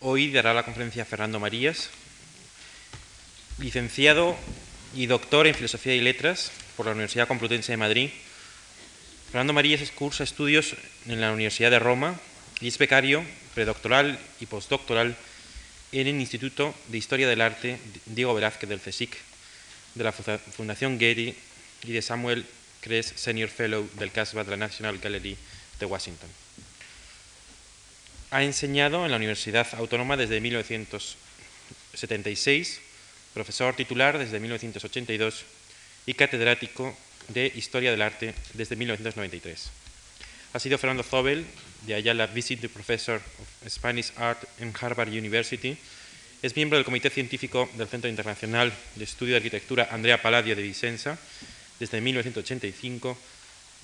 Hoy dará la conferencia Fernando Marías, licenciado y doctor en Filosofía y Letras por la Universidad Complutense de Madrid. Fernando Marías cursa estudios en la Universidad de Roma y es becario predoctoral y postdoctoral en el Instituto de Historia del Arte Diego Velázquez del CSIC, de la Fundación Getty y de Samuel Kress Senior Fellow del CASBA de la National Gallery de Washington. Ha enseñado en la Universidad Autónoma desde 1976, profesor titular desde 1982 y catedrático de Historia del Arte desde 1993. Ha sido Fernando Zobel, de Ayala Visiting Professor of Spanish Art en Harvard University. Es miembro del Comité Científico del Centro Internacional de Estudio de Arquitectura Andrea Palladio de Vicenza desde 1985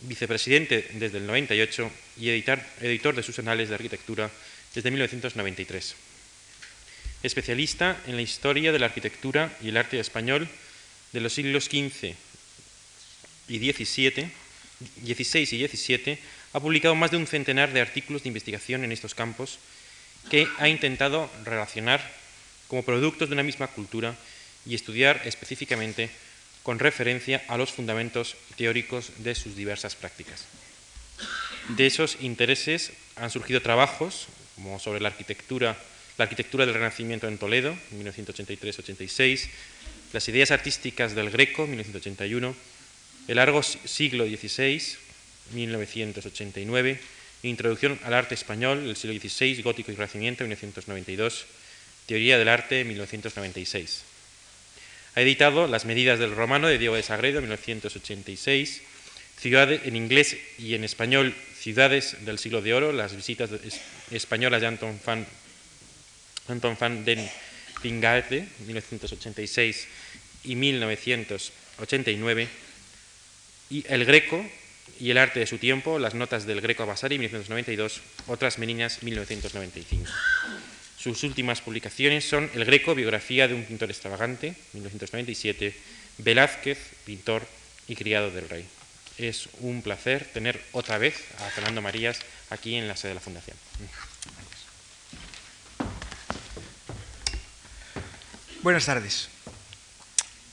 vicepresidente desde el 98 y editor de sus anales de arquitectura desde 1993. Especialista en la historia de la arquitectura y el arte español de los siglos XV y XVII, XVI y XVII, ha publicado más de un centenar de artículos de investigación en estos campos que ha intentado relacionar como productos de una misma cultura y estudiar específicamente con referencia a los fundamentos teóricos de sus diversas prácticas. De esos intereses han surgido trabajos como sobre la arquitectura, la arquitectura del Renacimiento en Toledo, 1983-86, las ideas artísticas del Greco, 1981, el largo siglo XVI, 1989, Introducción al arte español, el siglo XVI, gótico y renacimiento, 1992, Teoría del arte, 1996. Ha editado Las medidas del romano de Diego de Sagredo, 1986, Ciudades en inglés y en español, Ciudades del siglo de oro, las visitas españolas de Anton van, Anton van den Pingarde, 1986 y 1989, y El Greco y el arte de su tiempo, las notas del Greco a Vasari, 1992, otras meninas, 1995. Sus últimas publicaciones son El Greco, biografía de un pintor extravagante, 1997, Velázquez, pintor y criado del rey. Es un placer tener otra vez a Fernando Marías aquí en la sede de la Fundación. Buenas tardes.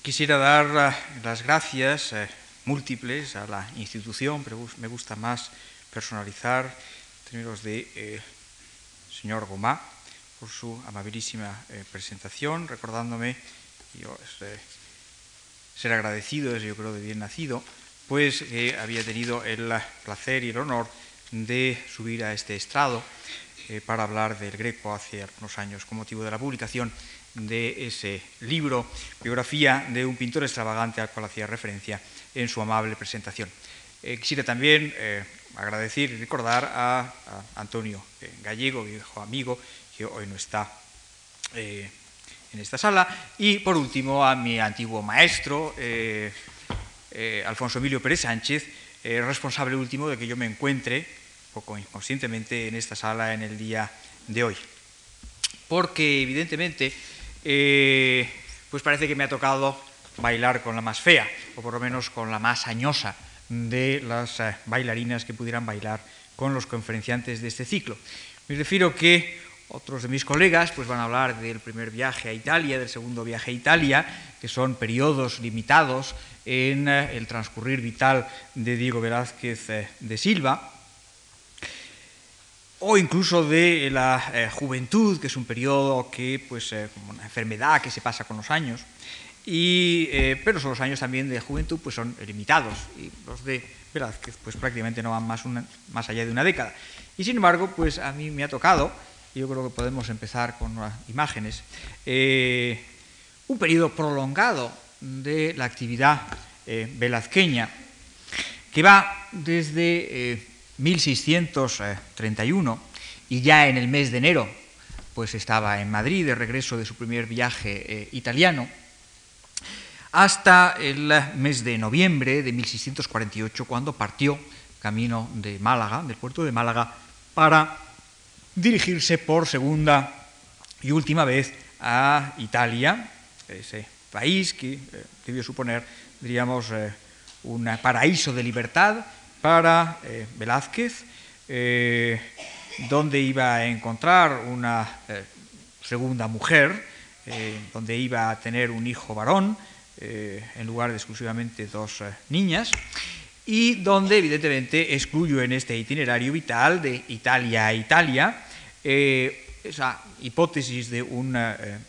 Quisiera dar eh, las gracias eh, múltiples a la institución, pero me gusta más personalizar en términos de eh, señor Gomá, por su amabilísima eh, presentación, recordándome, yo, este, ser agradecido es yo creo de bien nacido, pues que había tenido el placer y el honor de subir a este estrado eh, para hablar del Greco hace algunos años con motivo de la publicación de ese libro, biografía de un pintor extravagante al cual hacía referencia en su amable presentación. Eh, quisiera también agradecer y recordar a, a Antonio Gallego, viejo amigo, que hoy no está eh, en esta sala. Y por último a mi antiguo maestro, eh, eh, Alfonso Emilio Pérez Sánchez, responsable último de que yo me encuentre, poco inconscientemente, en esta sala en el día de hoy. Porque evidentemente, pues parece que me ha tocado bailar con la más fea, o por lo menos con la más añosa de las bailarinas que pudieran bailar con los conferenciantes de este ciclo. Me refiero que otros de mis colegas pues, van a hablar del primer viaje a Italia, del segundo viaje a Italia, que son periodos limitados en eh, el transcurrir vital de Diego Velázquez eh, de Silva, o incluso de la eh, juventud, que es un periodo que, pues, como una enfermedad que se pasa con los años, y, pero son los años también de juventud pues son limitados, y los de Velázquez pues prácticamente no van más, más allá de una década. Y sin embargo, pues a mí me ha tocado yo creo que podemos empezar con imágenes, eh, un periodo prolongado de la actividad eh, velazqueña, que va desde 1631 eh, y ya en el mes de enero pues estaba en Madrid de regreso de su primer viaje italiano, hasta el mes de noviembre de 1648 cuando partió camino de Málaga, del puerto de Málaga, para dirigirse por segunda y última vez a Italia, ese país que eh, debió suponer, diríamos, eh, un paraíso de libertad para eh, Velázquez, donde iba a encontrar una segunda mujer, donde iba a tener un hijo varón, en lugar de exclusivamente dos niñas, y donde evidentemente excluyo en este itinerario vital de Italia a Italia esa hipótesis de un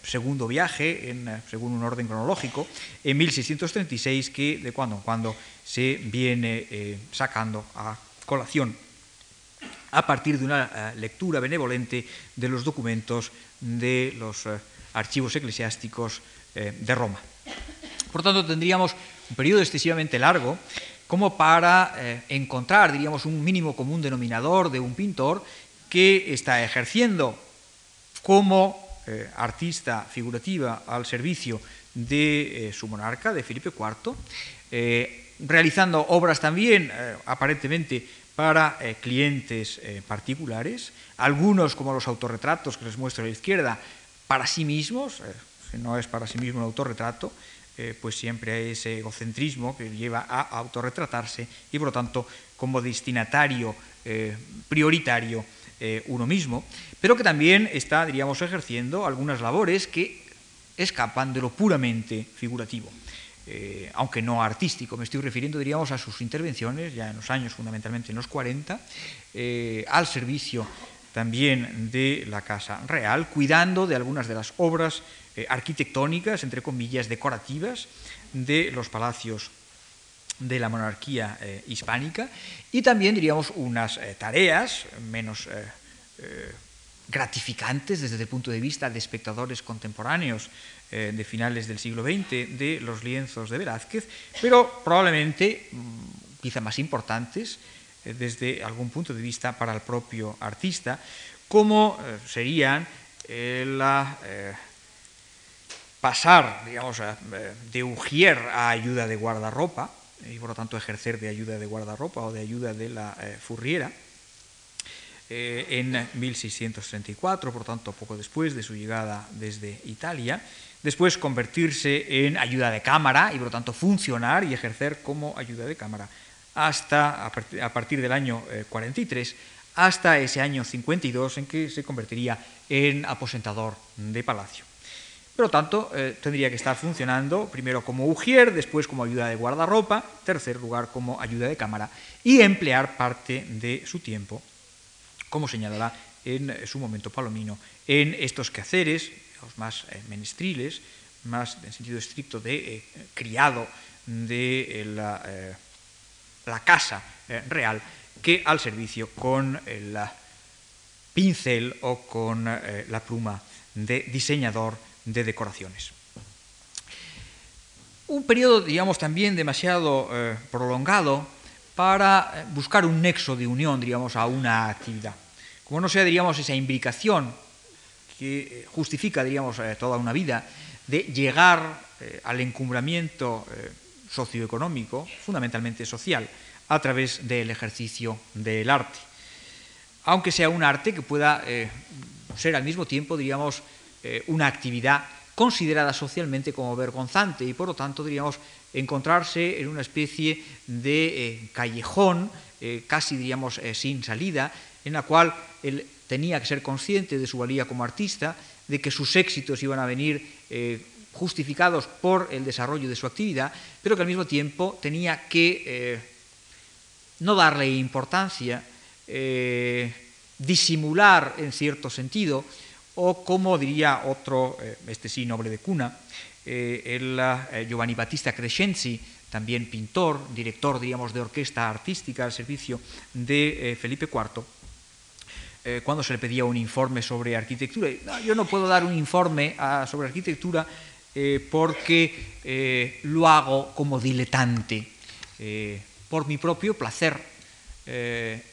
segundo viaje, según un orden cronológico, en 1636, que de cuando en cuando se viene sacando a colación a partir de una eh, lectura benevolente de los documentos de los eh, archivos eclesiásticos eh, de Roma. Por tanto, tendríamos un periodo excesivamente largo como para encontrar, diríamos, un mínimo común denominador de un pintor que está ejerciendo como artista figurativa al servicio de su monarca, de Felipe IV, realizando obras también aparentemente para eh, clientes eh, particulares, algunos como los autorretratos que les muestro a la izquierda, para sí mismos, eh, no es para sí mismo un autorretrato, pues siempre hay ese egocentrismo que lleva a autorretratarse y por lo tanto como destinatario prioritario uno mismo, pero que también está, diríamos, ejerciendo algunas labores que escapan de lo puramente figurativo. Eh, aunque no artístico. Me estoy refiriendo, diríamos, a sus intervenciones, ya en los años, fundamentalmente en los 40, eh, al servicio también de la Casa Real, cuidando de algunas de las obras eh, arquitectónicas, entre comillas, decorativas, de los palacios de la monarquía hispánica. Y también, diríamos, unas tareas menos gratificantes desde el punto de vista de espectadores contemporáneos eh, de finales del siglo XX de los lienzos de Velázquez, pero probablemente mm, quizá más importantes eh, desde algún punto de vista para el propio artista, como eh, serían la pasar, digamos, de ujier a ayuda de guardarropa, y por lo tanto ejercer de ayuda de guardarropa o de ayuda de la furriera, eh, en 1634, por tanto poco después de su llegada desde Italia, después convertirse en ayuda de cámara y por lo tanto funcionar y ejercer como ayuda de cámara hasta a partir del año 43 eh, hasta ese año 52 en que se convertiría en aposentador de palacio. Por lo tanto, eh, tendría que estar funcionando primero como ujier, después como ayuda de guardarropa, tercer lugar como ayuda de cámara y emplear parte de su tiempo como señalará en su momento Palomino, en estos quehaceres, los más eh, menestriles, más en sentido estricto de eh, criado de eh, la, casa real, que al servicio con el pincel o con la pluma de diseñador de decoraciones. Un periodo, digamos, también demasiado prolongado para buscar un nexo de unión, digamos, a una actividad. Como no sea, diríamos, esa imbricación que eh, justifica, diríamos, eh, toda una vida de llegar eh, al encumbramiento socioeconómico, fundamentalmente social, a través del ejercicio del arte. Aunque sea un arte que pueda ser al mismo tiempo, diríamos, una actividad considerada socialmente como vergonzante y por lo tanto, diríamos, encontrarse en una especie de callejón, casi, diríamos, sin salida, en la cual él tenía que ser consciente de su valía como artista, de que sus éxitos iban a venir eh, justificados por el desarrollo de su actividad, pero que al mismo tiempo tenía que eh, no darle importancia, eh, disimular en cierto sentido, o como diría otro, este sí, noble de cuna, el Giovanni Battista Crescenzi, también pintor, director, diríamos, de orquesta artística al servicio de Felipe IV, eh, cuando se le pedía un informe sobre arquitectura. yo no puedo dar un informe ah, sobre arquitectura eh, porque eh, lo hago como diletante, por mi propio placer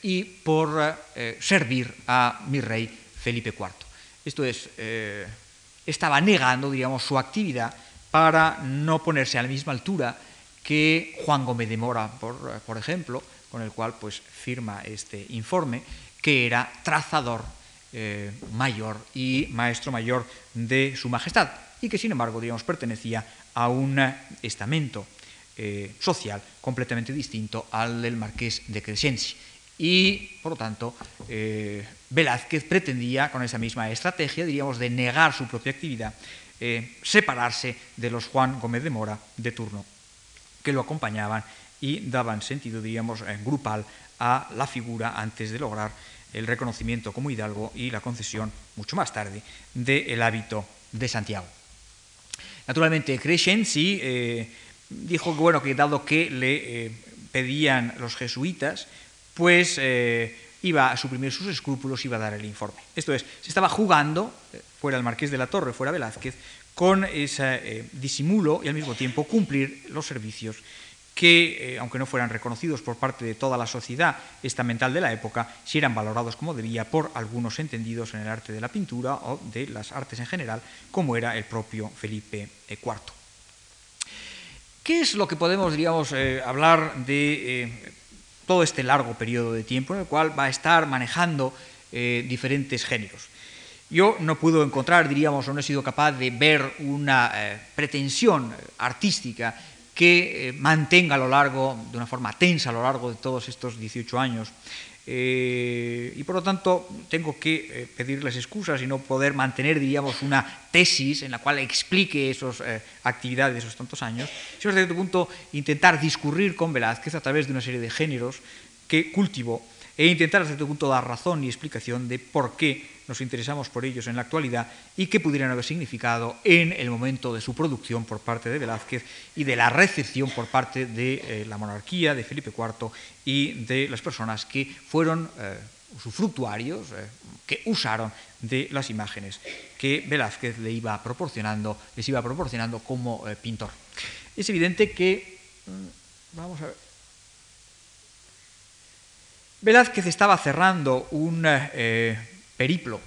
y por servir a mi rey Felipe IV. Esto es, estaba negando, digamos, su actividad para no ponerse a la misma altura que Juan Gómez de Mora, por, por ejemplo, con el cual pues, firma este informe, que era trazador eh, mayor y maestro mayor de su majestad y que sin embargo digamos, pertenecía a un estamento eh, social completamente distinto al del marqués de Crescenzi y, por lo tanto, eh, Velázquez pretendía, con esa misma estrategia, diríamos, de negar su propia actividad, eh, separarse de los Juan Gómez de Mora de turno, que lo acompañaban y daban sentido, diríamos, grupal a la figura antes de lograr el reconocimiento como hidalgo y la concesión, mucho más tarde, del hábito de Santiago. Naturalmente, Crescenzi eh, dijo que, bueno, que dado que le pedían los jesuitas, pues eh, iba a suprimir sus escrúpulos, iba a dar el informe. Esto es, se estaba jugando, eh, fuera el Marqués de la Torre, fuera Velázquez, con ese eh, disimulo y al mismo tiempo cumplir los servicios que, aunque no fueran reconocidos por parte de toda la sociedad estamental de la época, sí eran valorados como debía por algunos entendidos en el arte de la pintura o de las artes en general, como era el propio Felipe IV. ¿Qué es lo que podemos, digamos, hablar de todo este largo periodo de tiempo en el cual va a estar manejando eh, diferentes géneros. Yo no puedo encontrar, diríamos, o no he sido capaz de ver una eh, pretensión artística que eh, mantenga a lo largo, de una forma tensa a lo largo de todos estos 18 años, eh, y por lo tanto tengo que eh, pedirles excusas y no poder mantener, diríamos, una tesis en la cual explique esas eh, actividades de esos tantos años, sino hasta cierto punto intentar discurrir con Velázquez a través de una serie de géneros que cultivó e intentar hasta cierto punto dar razón y explicación de por qué nos interesamos por ellos en la actualidad y qué pudieran haber significado en el momento de su producción por parte de Velázquez y de la recepción por parte de eh, la monarquía, de Felipe IV y de las personas que fueron eh, usufructuarios, eh, que usaron de las imágenes que Velázquez le iba proporcionando, les iba proporcionando como pintor. Es evidente que, mm, vamos a ver, Velázquez estaba cerrando un periplo,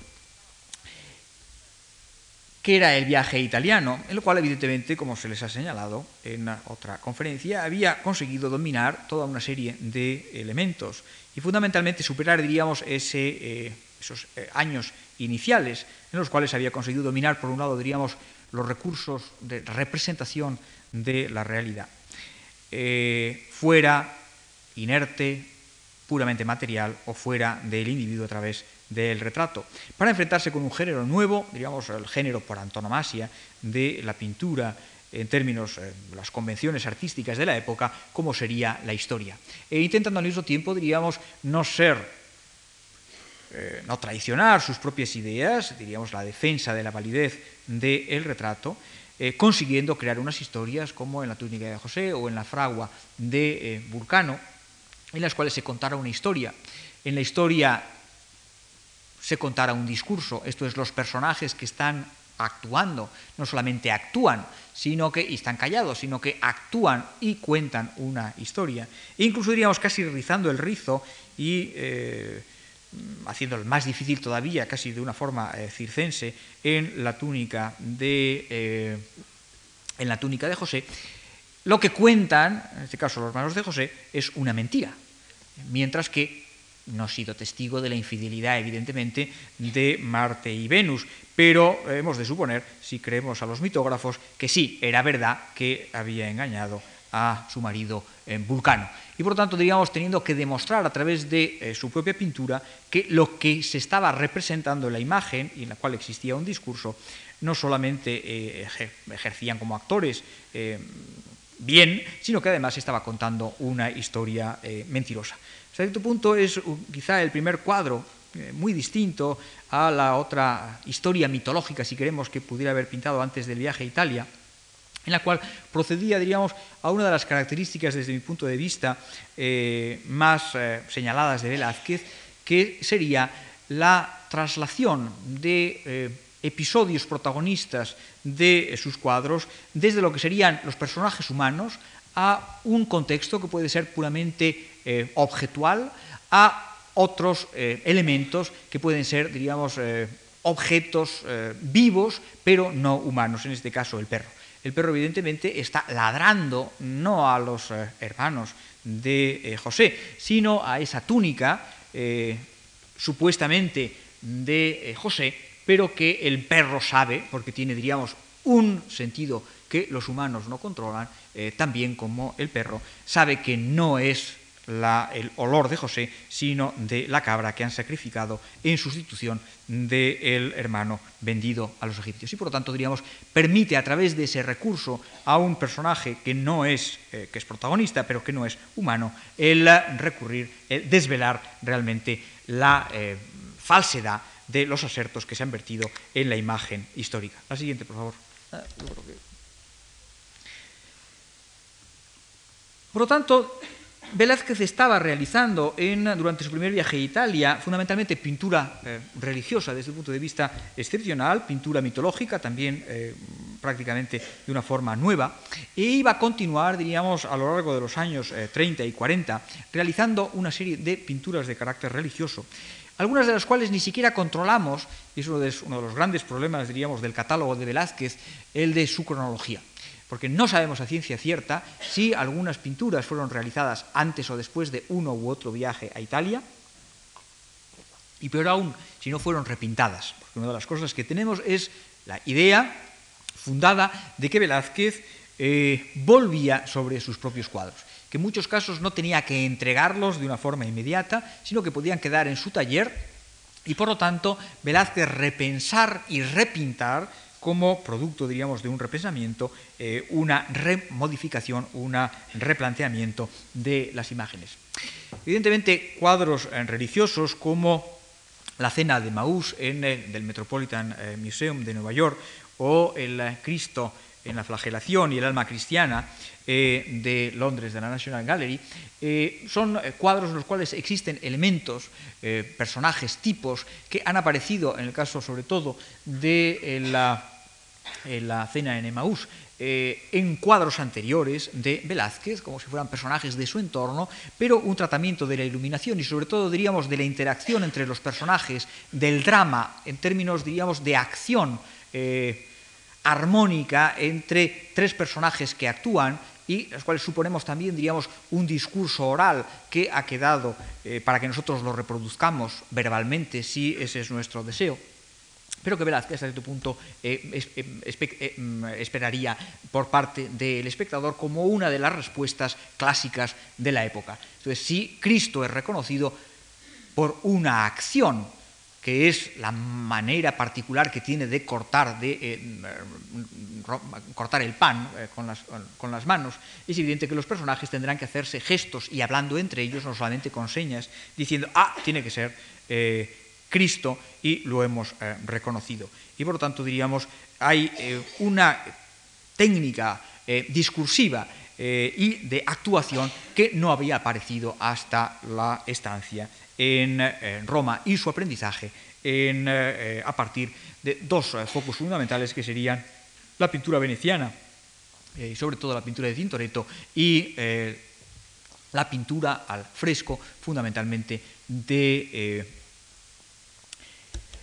que era el viaje italiano, en lo cual evidentemente, como se les ha señalado en otra conferencia, había conseguido dominar toda una serie de elementos y fundamentalmente superar, diríamos, eh, esos eh, años iniciales en los cuales había conseguido dominar, por un lado, diríamos, los recursos de representación de la realidad. Eh, fuera inerte, puramente material o fuera del individuo a través del retrato, para enfrentarse con un género nuevo, digamos el género por antonomasia de la pintura en términos de eh, las convenciones artísticas de la época, como sería la historia. E intentando al mismo tiempo, diríamos, no ser, eh, no traicionar sus propias ideas, diríamos la defensa de la validez del retrato, eh, consiguiendo crear unas historias como en la túnica de José o en la fragua de Vulcano, en las cuales se contara una historia. En la historia se contara un discurso, esto es, los personajes que están actuando, no solamente actúan, sino que y están callados, sino que actúan y cuentan una historia. E incluso diríamos casi rizando el rizo y eh, haciéndolo más difícil todavía, casi de una forma eh, circense, en la túnica de eh, en la túnica de José, lo que cuentan, en este caso los hermanos de José, es una mentira, mientras que no he sido testigo de la infidelidad, evidentemente, de Marte y Venus, pero hemos de suponer, si creemos a los mitógrafos, que sí, era verdad que había engañado a su marido en Vulcano. Y por lo tanto, diríamos, teniendo que demostrar a través de eh, su propia pintura que lo que se estaba representando en la imagen, y en la cual existía un discurso, no solamente eh, ejercían como actores eh, bien, sino que además estaba contando una historia mentirosa. Cierto punto es quizá el primer cuadro eh, muy distinto a la otra historia mitológica, si queremos, que pudiera haber pintado antes del viaje a Italia, en la cual procedía, diríamos, a una de las características, desde mi punto de vista, eh, más señaladas de Velázquez, que sería la traslación de episodios protagonistas de sus cuadros, desde lo que serían los personajes humanos a un contexto que puede ser puramente eh, objetual, a otros eh, elementos que pueden ser, diríamos, eh, objetos vivos, pero no humanos, en este caso el perro. El perro evidentemente está ladrando no a los hermanos de José, sino a esa túnica supuestamente de José, pero que el perro sabe, porque tiene, diríamos, un sentido que los humanos no controlan, eh, también como el perro sabe que no es el olor de José, sino de la cabra que han sacrificado en sustitución del hermano vendido a los egipcios. Y por lo tanto, diríamos, permite a través de ese recurso a un personaje que no es, eh, que es protagonista, pero que no es humano, el recurrir, el desvelar realmente la eh, falsedad de los asertos que se han vertido en la imagen histórica. La siguiente, por favor. Ah, por lo tanto, Velázquez estaba realizando en, durante su primer viaje a Italia fundamentalmente pintura eh, religiosa desde el punto de vista excepcional, pintura mitológica también eh, prácticamente de una forma nueva, e iba a continuar, diríamos, a lo largo de los años 30 eh, y 40, realizando una serie de pinturas de carácter religioso, algunas de las cuales ni siquiera controlamos, y es uno de, los grandes problemas, diríamos, del catálogo de Velázquez, el de su cronología. Porque no sabemos a ciencia cierta si algunas pinturas fueron realizadas antes o después de uno u otro viaje a Italia, y peor aún, si no fueron repintadas, porque una de las cosas que tenemos es la idea fundada de que Velázquez eh, volvía sobre sus propios cuadros, que en muchos casos no tenía que entregarlos de una forma inmediata, sino que podían quedar en su taller y por lo tanto Velázquez repensar y repintar como producto, diríamos, de un repensamiento, eh, una remodificación, un replanteamiento de las imágenes. Evidentemente, cuadros eh, religiosos como la cena de Maús en el del Metropolitan eh, Museum de Nueva York o el Cristo en la flagelación y el alma cristiana de Londres, de la National Gallery, son cuadros en los cuales existen elementos, personajes, tipos que han aparecido, en el caso sobre todo de la la cena en Emaús, eh, en cuadros anteriores de Velázquez, como si fueran personajes de su entorno, pero un tratamiento de la iluminación y sobre todo, diríamos, de la interacción entre los personajes, del drama, en términos, diríamos, de acción eh, armónica entre tres personajes que actúan y los cuales suponemos también, diríamos, un discurso oral que ha quedado eh, para que nosotros lo reproduzcamos verbalmente, si ese es nuestro deseo pero que Velázquez hasta cierto punto eh, eh, mm, esperaría por parte del espectador como una de las respuestas clásicas de la época. Entonces, si Cristo es reconocido por una acción, que es la manera particular que tiene de cortar, de, mm, cortar el pan con, las, con, las, manos, es evidente que los personajes tendrán que hacerse gestos y hablando entre ellos, no solamente con señas, diciendo, ah, tiene que ser Cristo y lo hemos eh, reconocido. Y por lo tanto diríamos, hay eh, una técnica eh, discursiva y de actuación que no había aparecido hasta la estancia en Roma y su aprendizaje a partir de dos focos fundamentales que serían la pintura veneciana, y sobre todo la pintura de Tintoretto, y la pintura al fresco, fundamentalmente de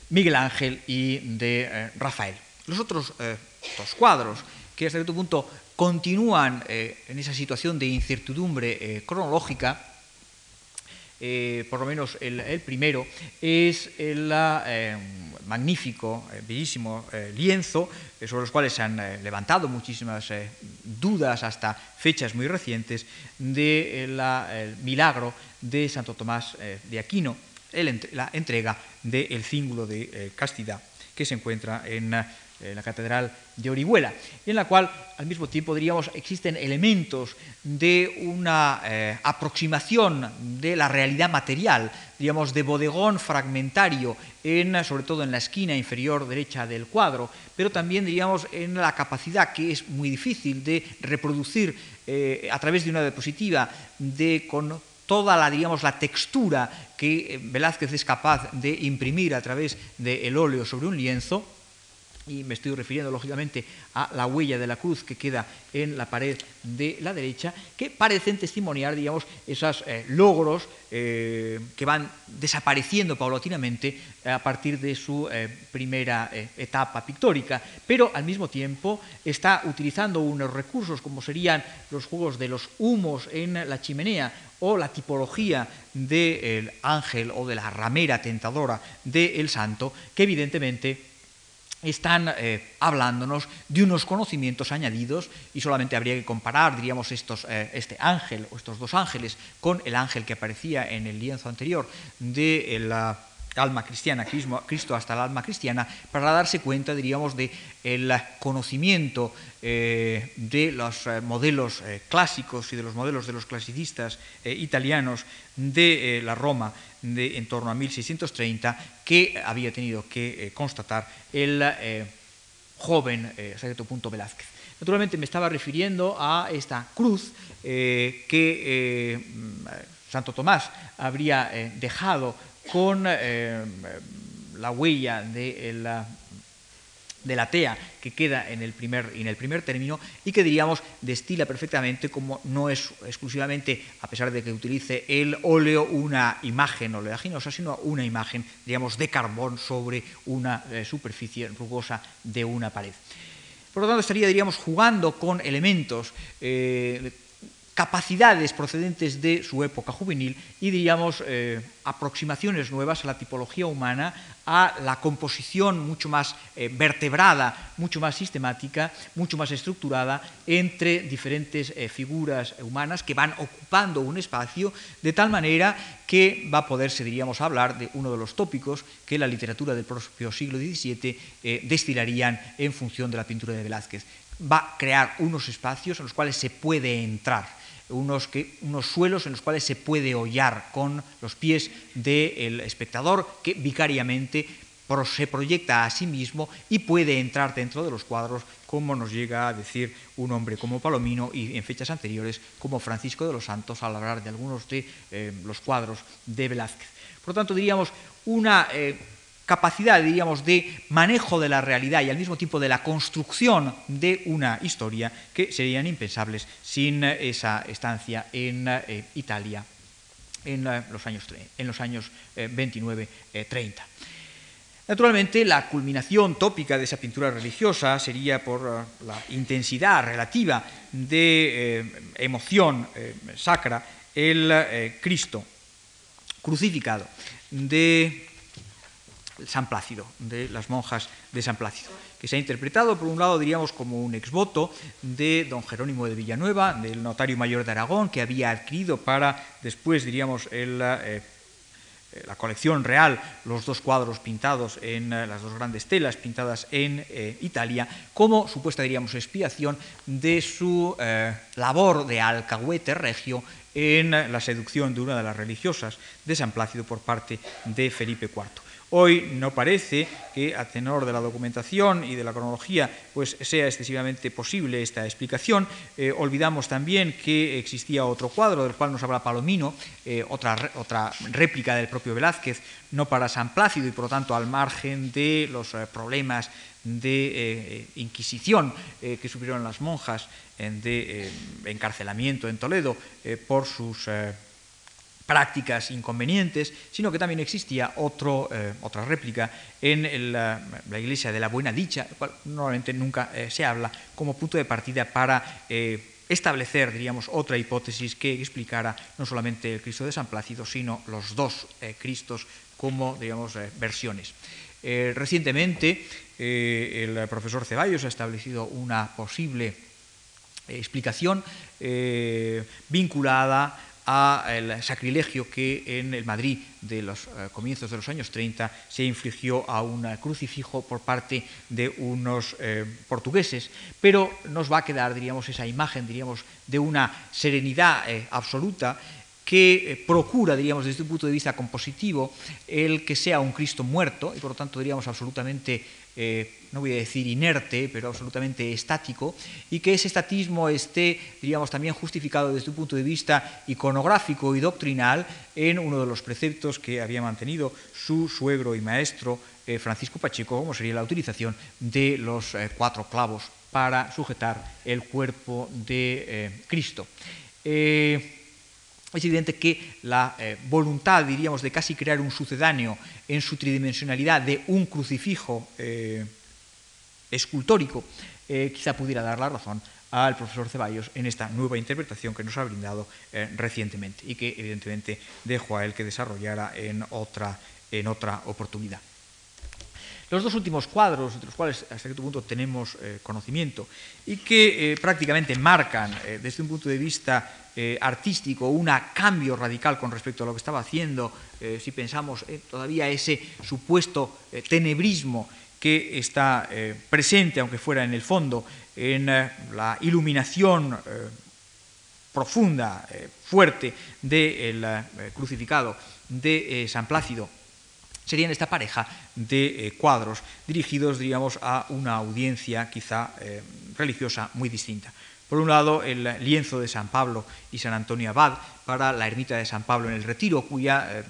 Miguel Ángel y de eh, Rafael. Los otros eh, dos cuadros, que hasta cierto punto continúan eh, en esa situación de incertidumbre cronológica, por lo menos el, primero, es el magnífico, bellísimo lienzo, sobre los cuales se han levantado muchísimas dudas hasta fechas muy recientes, del milagro de Santo Tomás de Aquino, la entrega del cíngulo de eh, castidad que se encuentra en, la Catedral de Orihuela, en la cual al mismo tiempo diríamos existen elementos de una eh, aproximación de la realidad material, digamos de bodegón fragmentario, en, sobre todo en la esquina inferior derecha del cuadro, pero también diríamos en la capacidad que es muy difícil de reproducir eh, a través de una diapositiva de con toda la, digamos, la textura que eh, Velázquez es capaz de imprimir a través del óleo sobre un lienzo, y me estoy refiriendo lógicamente a la huella de la cruz que queda en la pared de la derecha, que parecen testimoniar, digamos, esos eh, logros eh, que van desapareciendo paulatinamente a partir de su primera etapa pictórica, pero al mismo tiempo está utilizando unos recursos como serían los juegos de los humos en la chimenea o la tipología del ángel o de la ramera tentadora del santo, que evidentemente están eh, hablándonos de unos conocimientos añadidos y solamente habría que comparar, diríamos, estos, eh, este ángel o estos dos ángeles con el ángel que aparecía en el lienzo anterior de la alma cristiana, Cristo hasta el alma cristiana, para darse cuenta, diríamos, del el conocimiento eh, de los modelos clásicos y de los modelos de los clasicistas italianos de la Roma de en torno a 1630 que había tenido que eh, constatar el eh, joven eh, cierto punto Velázquez. Naturalmente me estaba refiriendo a esta cruz que Santo Tomás habría dejado con la huella de la de la tea que queda en el, primer, en el primer término y que diríamos destila perfectamente como no es exclusivamente, a pesar de que utilice el óleo, una imagen oleaginosa, sino una imagen, digamos, de carbón sobre una eh, superficie rugosa de una pared. Por lo tanto, estaría, diríamos, jugando con elementos eh, capacidades procedentes de su época juvenil y, diríamos, eh, aproximaciones nuevas a la tipología humana, a la composición mucho más eh, vertebrada, mucho más sistemática, mucho más estructurada entre diferentes eh, figuras humanas que van ocupando un espacio de tal manera que va a poderse, diríamos, hablar de uno de los tópicos que la literatura del propio siglo XVII destilarían en función de la pintura de Velázquez. Va a crear unos espacios en los cuales se puede entrar unos, que, unos suelos en los cuales se puede hollar con los pies del espectador que vicariamente se proyecta a sí mismo y puede entrar dentro de los cuadros, como nos llega a decir un hombre como Palomino y en fechas anteriores como Francisco de los Santos al hablar de algunos de eh, los cuadros de Velázquez. Por lo tanto, diríamos una eh, capacidad, diríamos, de manejo de la realidad y al mismo tiempo de la construcción de una historia que serían impensables sin eh, esa estancia en eh, Italia en eh, los años, en los años 29-30. Naturalmente, la culminación tópica de esa pintura religiosa sería por la intensidad relativa de emoción sacra el Cristo crucificado de San Plácido, de las monjas de San Plácido, que se ha interpretado, por un lado, diríamos, como un exvoto de don Jerónimo de Villanueva, del notario mayor de Aragón, que había adquirido para después, diríamos, eh, la colección real, los dos cuadros pintados en eh, las dos grandes telas pintadas en eh, Italia, como supuesta, diríamos, expiación de su labor de alcahuete regio en la seducción de una de las religiosas de San Plácido por parte de Felipe IV. Hoy no parece que, a tenor de la documentación y de la cronología, pues sea excesivamente posible esta explicación. Eh, olvidamos también que existía otro cuadro del cual nos habla Palomino, eh, otra, otra réplica del propio Velázquez, no para San Plácido y por lo tanto al margen de los eh, problemas de inquisición que sufrieron las monjas de encarcelamiento en Toledo por sus prácticas inconvenientes, sino que también existía otro, eh, otra réplica en la, iglesia de la Buena Dicha, cual normalmente nunca eh, se habla como punto de partida para eh, establecer, diríamos, otra hipótesis que explicara no solamente el Cristo de San Plácido, sino los dos Cristos como, versiones. recientemente, el profesor Ceballos ha establecido una posible explicación vinculada al sacrilegio que en el Madrid de los eh, comienzos de los años 30 se infligió a un crucifijo por parte de unos eh, portugueses, pero nos va a quedar, diríamos, esa imagen, diríamos, de una serenidad eh, absoluta que procura, diríamos, desde un punto de vista compositivo, el que sea un Cristo muerto y por lo tanto, diríamos, absolutamente eh, no voy a decir inerte, pero absolutamente estático, y que ese estatismo esté, diríamos, también justificado desde un punto de vista iconográfico y doctrinal en uno de los preceptos que había mantenido su suegro y maestro eh, Francisco Pacheco, como sería la utilización de los eh, cuatro clavos para sujetar el cuerpo de Cristo. Es evidente que la eh, voluntad, diríamos, de casi crear un sucedáneo en su tridimensionalidad de un crucifijo eh, escultórico, eh, quizá pudiera dar la razón al profesor Ceballos en esta nueva interpretación que nos ha brindado recientemente y que evidentemente dejo a él que desarrollara en otra, en otra oportunidad. Los dos últimos cuadros, de los cuales hasta cierto punto tenemos eh, conocimiento, y que eh, prácticamente marcan, eh, desde un punto de vista artístico, un cambio radical con respecto a lo que estaba haciendo, si pensamos todavía ese supuesto tenebrismo que está presente, aunque fuera en el fondo, en la iluminación profunda, fuerte del crucificado de San Plácido serían esta pareja de eh, cuadros dirigidos, diríamos, a una audiencia quizá eh, religiosa muy distinta. Por un lado, el lienzo de San Pablo y San Antonio Abad para la ermita de San Pablo en el Retiro, cuya,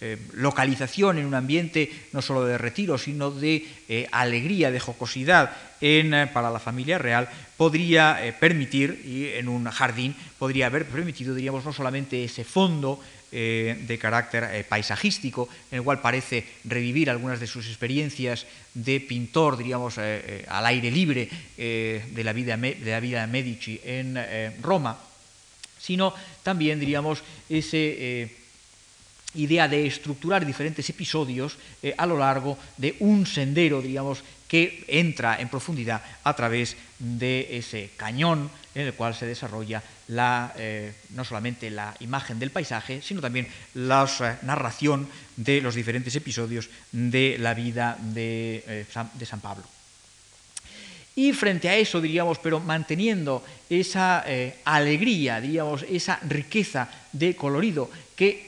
eh, localización en un ambiente no solo de retiro, sino de alegría, de jocosidad en, para la familia real, podría permitir, y en un jardín, podría haber permitido, diríamos, no solamente ese fondo eh, de carácter eh, paisajístico, en el cual parece revivir algunas de sus experiencias de pintor, diríamos, eh, al aire libre de, la vida, de la vida Medici en Roma, sino también, diríamos, esa idea de estructurar diferentes episodios a lo largo de un sendero, diríamos, que entra en profundidad a través de ese cañón en el cual se desarrolla la, eh, no solamente la imagen del paisaje, sino también la eh, narración de los diferentes episodios de la vida de, eh, de, San Pablo. Y frente a eso, diríamos, pero manteniendo esa alegría, diríamos, esa riqueza de colorido que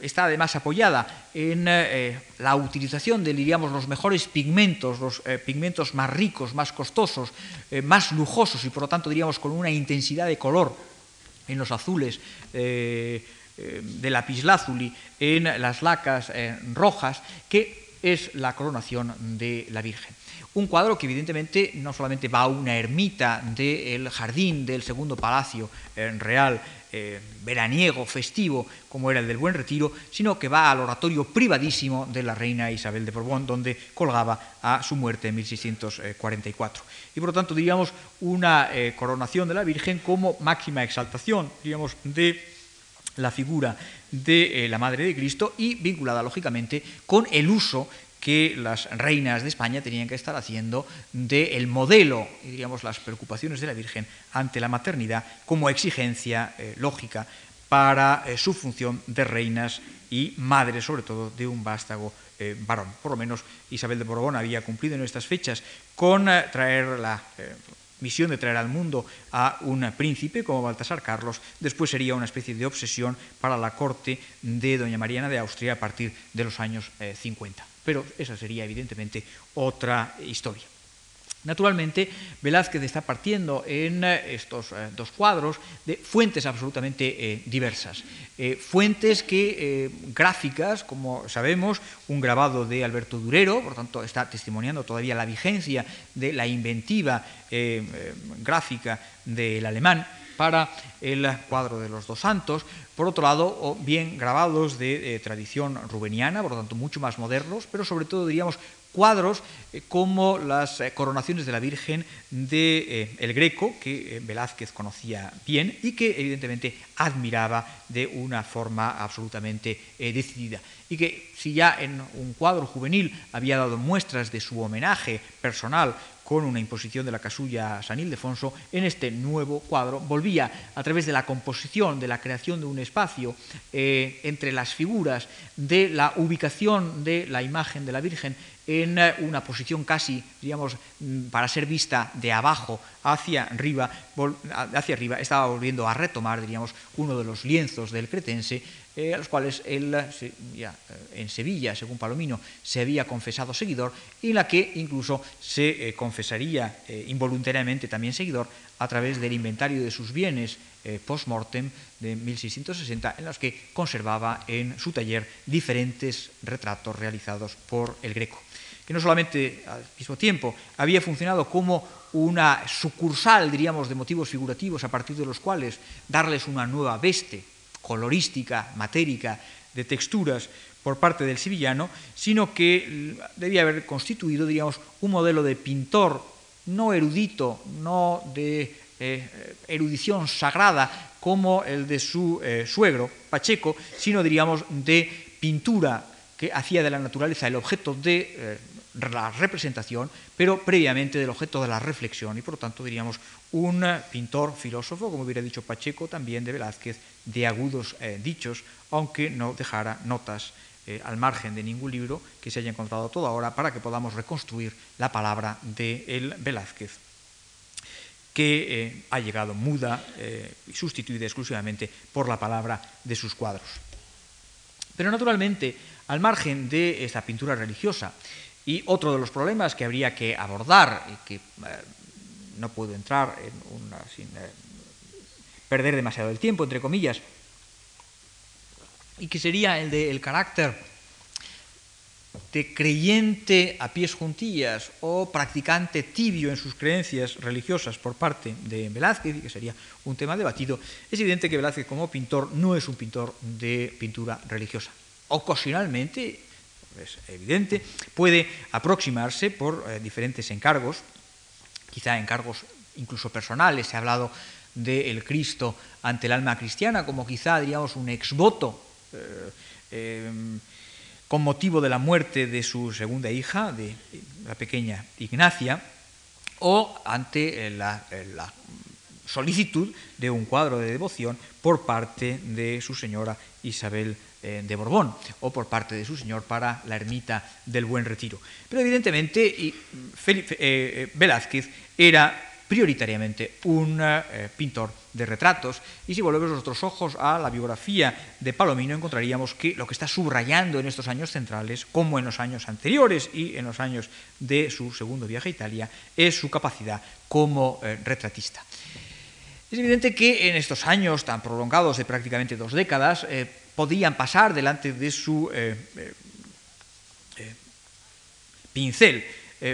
está además apoyada en eh, la utilización de diríamos, los mejores pigmentos, los eh, pigmentos más ricos, más costosos, eh, más lujosos y por lo tanto diríamos con una intensidad de color en los azules de lapislázuli, en las lacas rojas, que es la coronación de la Virgen. Un cuadro que evidentemente no solamente va a una ermita del jardín del segundo palacio real eh, veraniego, festivo, como era el del Buen Retiro, sino que va al oratorio privadísimo de la reina Isabel de Borbón, donde colgaba a su muerte en 1644. Y por lo tanto, diríamos, una eh, coronación de la Virgen como máxima exaltación, diríamos, de la figura de eh, la Madre de Cristo y vinculada, lógicamente, con el uso que las reinas de España tenían que estar haciendo del modelo y diríamos las preocupaciones de la Virgen ante la maternidad como exigencia eh, lógica para eh, su función de reinas y madres, sobre todo, de un vástago eh, varón. Por lo menos Isabel de Borbón había cumplido en estas fechas con traer la misión de traer al mundo a un príncipe como Baltasar Carlos, después sería una especie de obsesión para la corte de doña Mariana de Austria a partir de los años 50 pero esa sería evidentemente otra historia. Naturalmente, Velázquez está partiendo en eh, estos eh, dos cuadros de fuentes absolutamente eh, diversas. fuentes que, gráficas, como sabemos, un grabado de Alberto Durero, por tanto está testimoniando todavía la vigencia de la inventiva gráfica del alemán, para el cuadro de los dos santos, por otro lado, bien grabados de tradición rubeniana, por lo tanto mucho más modernos, pero sobre todo diríamos cuadros eh, como las eh, coronaciones de la Virgen de eh, El Greco, que Velázquez conocía bien y que evidentemente admiraba de una forma absolutamente decidida. Y que si ya en un cuadro juvenil había dado muestras de su homenaje personal con una imposición de la casulla San Ildefonso, en este nuevo cuadro. Volvía a través de la composición, de la creación de un espacio eh, entre las figuras, de la ubicación de la imagen de la Virgen en eh, una posición casi, digamos, mm, para ser vista de abajo hacia arriba, hacia arriba, estaba volviendo a retomar, diríamos, uno de los lienzos del cretense eh, a los cuales él ya, eh, en Sevilla, según Palomino, se había confesado seguidor y en la que incluso se eh, confesaría involuntariamente también seguidor a través del inventario de sus bienes post-mortem de 1660, en los que conservaba en su taller diferentes retratos realizados por el Greco, que no solamente al mismo tiempo había funcionado como una sucursal, diríamos, de motivos figurativos a partir de los cuales darles una nueva veste colorística, matérica, de texturas por parte del sevillano, sino que debía haber constituido, digamos, un modelo de pintor no erudito, no de eh, erudición sagrada como el de su eh, suegro, Pacheco, sino, diríamos, de pintura que hacía de la naturaleza el objeto de eh, la representación, pero previamente del objeto de la reflexión, y por lo tanto diríamos un pintor filósofo, como hubiera dicho Pacheco también de Velázquez, de agudos eh, dichos, aunque no dejara notas eh, al margen de ningún libro que se haya encontrado toda ahora para que podamos reconstruir la palabra de el Velázquez que ha llegado muda y sustituida exclusivamente por la palabra de sus cuadros. Pero naturalmente, al margen de esta pintura religiosa, y otro de los problemas que habría que abordar y que eh, no puedo entrar en una, sin eh, perder demasiado el tiempo, entre comillas, y que sería el del carácter de creyente a pies juntillas o practicante tibio en sus creencias religiosas por parte de Velázquez, que sería un tema debatido, es evidente que Velázquez como pintor no es un pintor de pintura religiosa. Ocasionalmente, es evidente, puede aproximarse por eh, diferentes encargos, quizá encargos incluso personales, se ha hablado del Cristo ante el alma cristiana como quizá, diríamos, un exvoto. Eh, em, con motivo de la muerte de su segunda hija, de la pequeña Ignacia, o ante la, solicitud de un cuadro de devoción por parte de su señora Isabel eh, de Borbón o por parte de su señor para la ermita del Buen Retiro. Pero evidentemente eh, eh, Velázquez era prioritariamente un eh, pintor de retratos. Y si volvemos nuestros ojos a la biografía de Palomino, encontraríamos que lo que está subrayando en estos años centrales, como en los años anteriores y en los años de su segundo viaje a Italia, es su capacidad como eh, retratista. Es evidente que en estos años tan prolongados de prácticamente dos décadas, eh, podían pasar delante de su pincel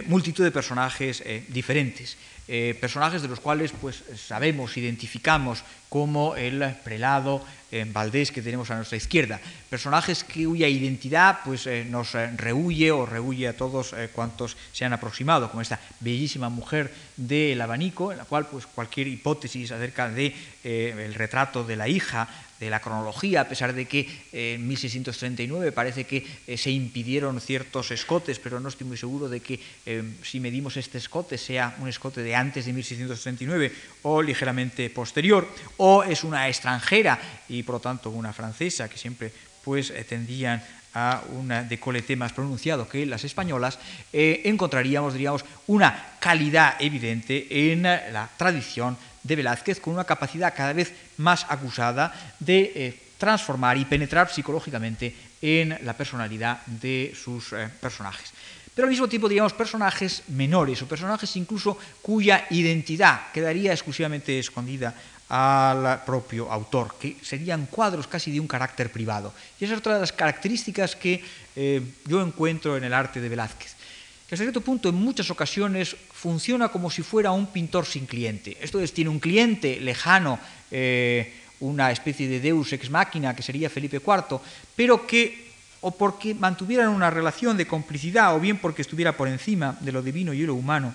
multitud de personajes diferentes. Eh, personajes de los cuales pues, sabemos, identificamos como el prelado en eh, Valdés que tenemos a nuestra izquierda, personajes cuya identidad pues, eh, nos rehuye o rehuye a todos cuantos se han aproximado, como esta bellísima mujer del abanico, en la cual pues, cualquier hipótesis acerca del de, el retrato de la hija de la cronología, a pesar de que en 1639 parece que eh, se impidieron ciertos escotes, pero no estoy muy seguro de que eh, si medimos este escote sea un escote de antes de 1639 o ligeramente posterior, o es una extranjera y por lo tanto una francesa que siempre pues eh, tendían a un decolleté más pronunciado que las españolas, encontraríamos, diríamos, una calidad evidente en la tradición de Velázquez con una capacidad cada vez más acusada de eh, transformar y penetrar psicológicamente en la personalidad de sus eh, personajes. Pero al mismo tiempo, digamos, personajes menores o personajes incluso cuya identidad quedaría exclusivamente escondida al propio autor, que serían cuadros casi de un carácter privado. Y esa es otra de las características que eh, yo encuentro en el arte de Velázquez que hasta cierto punto en muchas ocasiones funciona como si fuera un pintor sin cliente. Esto es, tiene un cliente lejano, eh, una especie de deus ex machina que sería Felipe IV, pero que o porque mantuvieran una relación de complicidad o bien porque estuviera por encima de lo divino y lo humano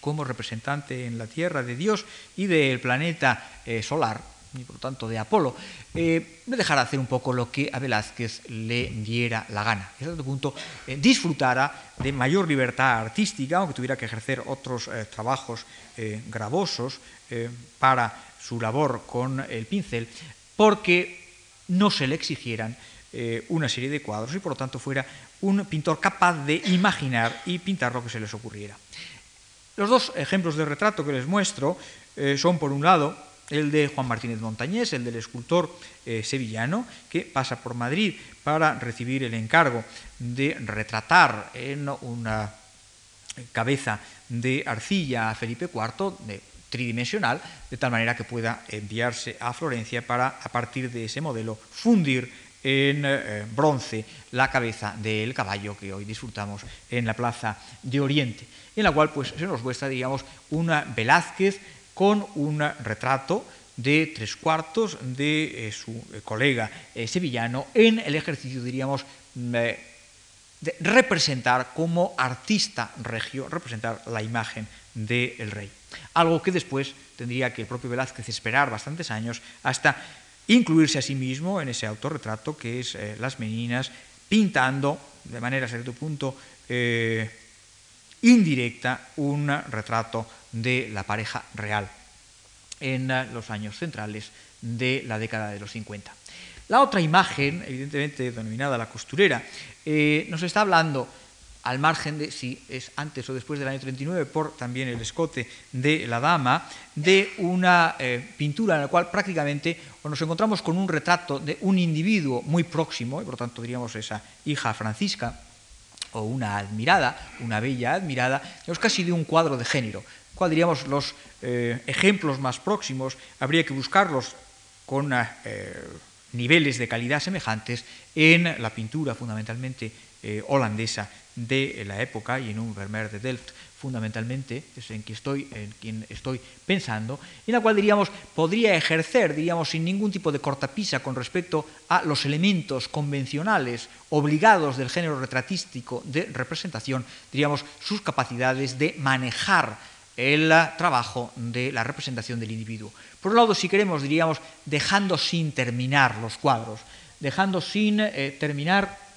como representante en la Tierra de Dios y del planeta eh, solar, y por lo tanto de Apolo, eh, me dejara hacer un poco lo que a Velázquez le diera la gana. Y a cierto punto eh, disfrutara de mayor libertad artística, aunque tuviera que ejercer otros eh, trabajos gravosos para su labor con el pincel, porque no se le exigieran una serie de cuadros y por lo tanto fuera un pintor capaz de imaginar y pintar lo que se les ocurriera. Los dos ejemplos de retrato que les muestro son, por un lado, el de Juan Martínez Montañés, el del escultor eh, sevillano, que pasa por Madrid para recibir el encargo de retratar en una cabeza de arcilla a Felipe IV, de tridimensional, de tal manera que pueda enviarse a Florencia para, a partir de ese modelo, fundir en eh, bronce la cabeza del caballo que hoy disfrutamos en la Plaza de Oriente, en la cual pues, se nos muestra, digamos, una Velázquez con un retrato de tres cuartos de eh, su eh, colega eh, sevillano en el ejercicio, diríamos, mm, de representar como artista regio, representar la imagen del rey. Algo que después tendría que el propio Velázquez esperar bastantes años hasta incluirse a sí mismo en ese autorretrato que es Las Meninas pintando de manera a cierto punto indirecta un retrato de la pareja real en los años centrales de la década de los 50. La otra imagen, evidentemente denominada la costurera, eh, nos está hablando al margen de si es antes o después del año 39, por también el escote de la dama, de una eh, pintura en la cual prácticamente nos encontramos con un retrato de un individuo muy próximo, y por tanto diríamos esa hija Francisca, o una admirada, una bella admirada, digamos casi de un cuadro de género. ¿Cuál diríamos los eh, ejemplos más próximos? Habría que buscarlos con eh, niveles de calidad semejantes en la pintura fundamentalmente holandesa de la época y en un Vermeer de Delft fundamentalmente, es en, quien estoy pensando, en la cual diríamos podría ejercer, diríamos, sin ningún tipo de cortapisa con respecto a los elementos convencionales obligados del género retratístico de representación, diríamos, sus capacidades de manejar el trabajo de la representación del individuo. Por un lado, si queremos, diríamos, dejando sin terminar los cuadros, dejando sin eh, terminar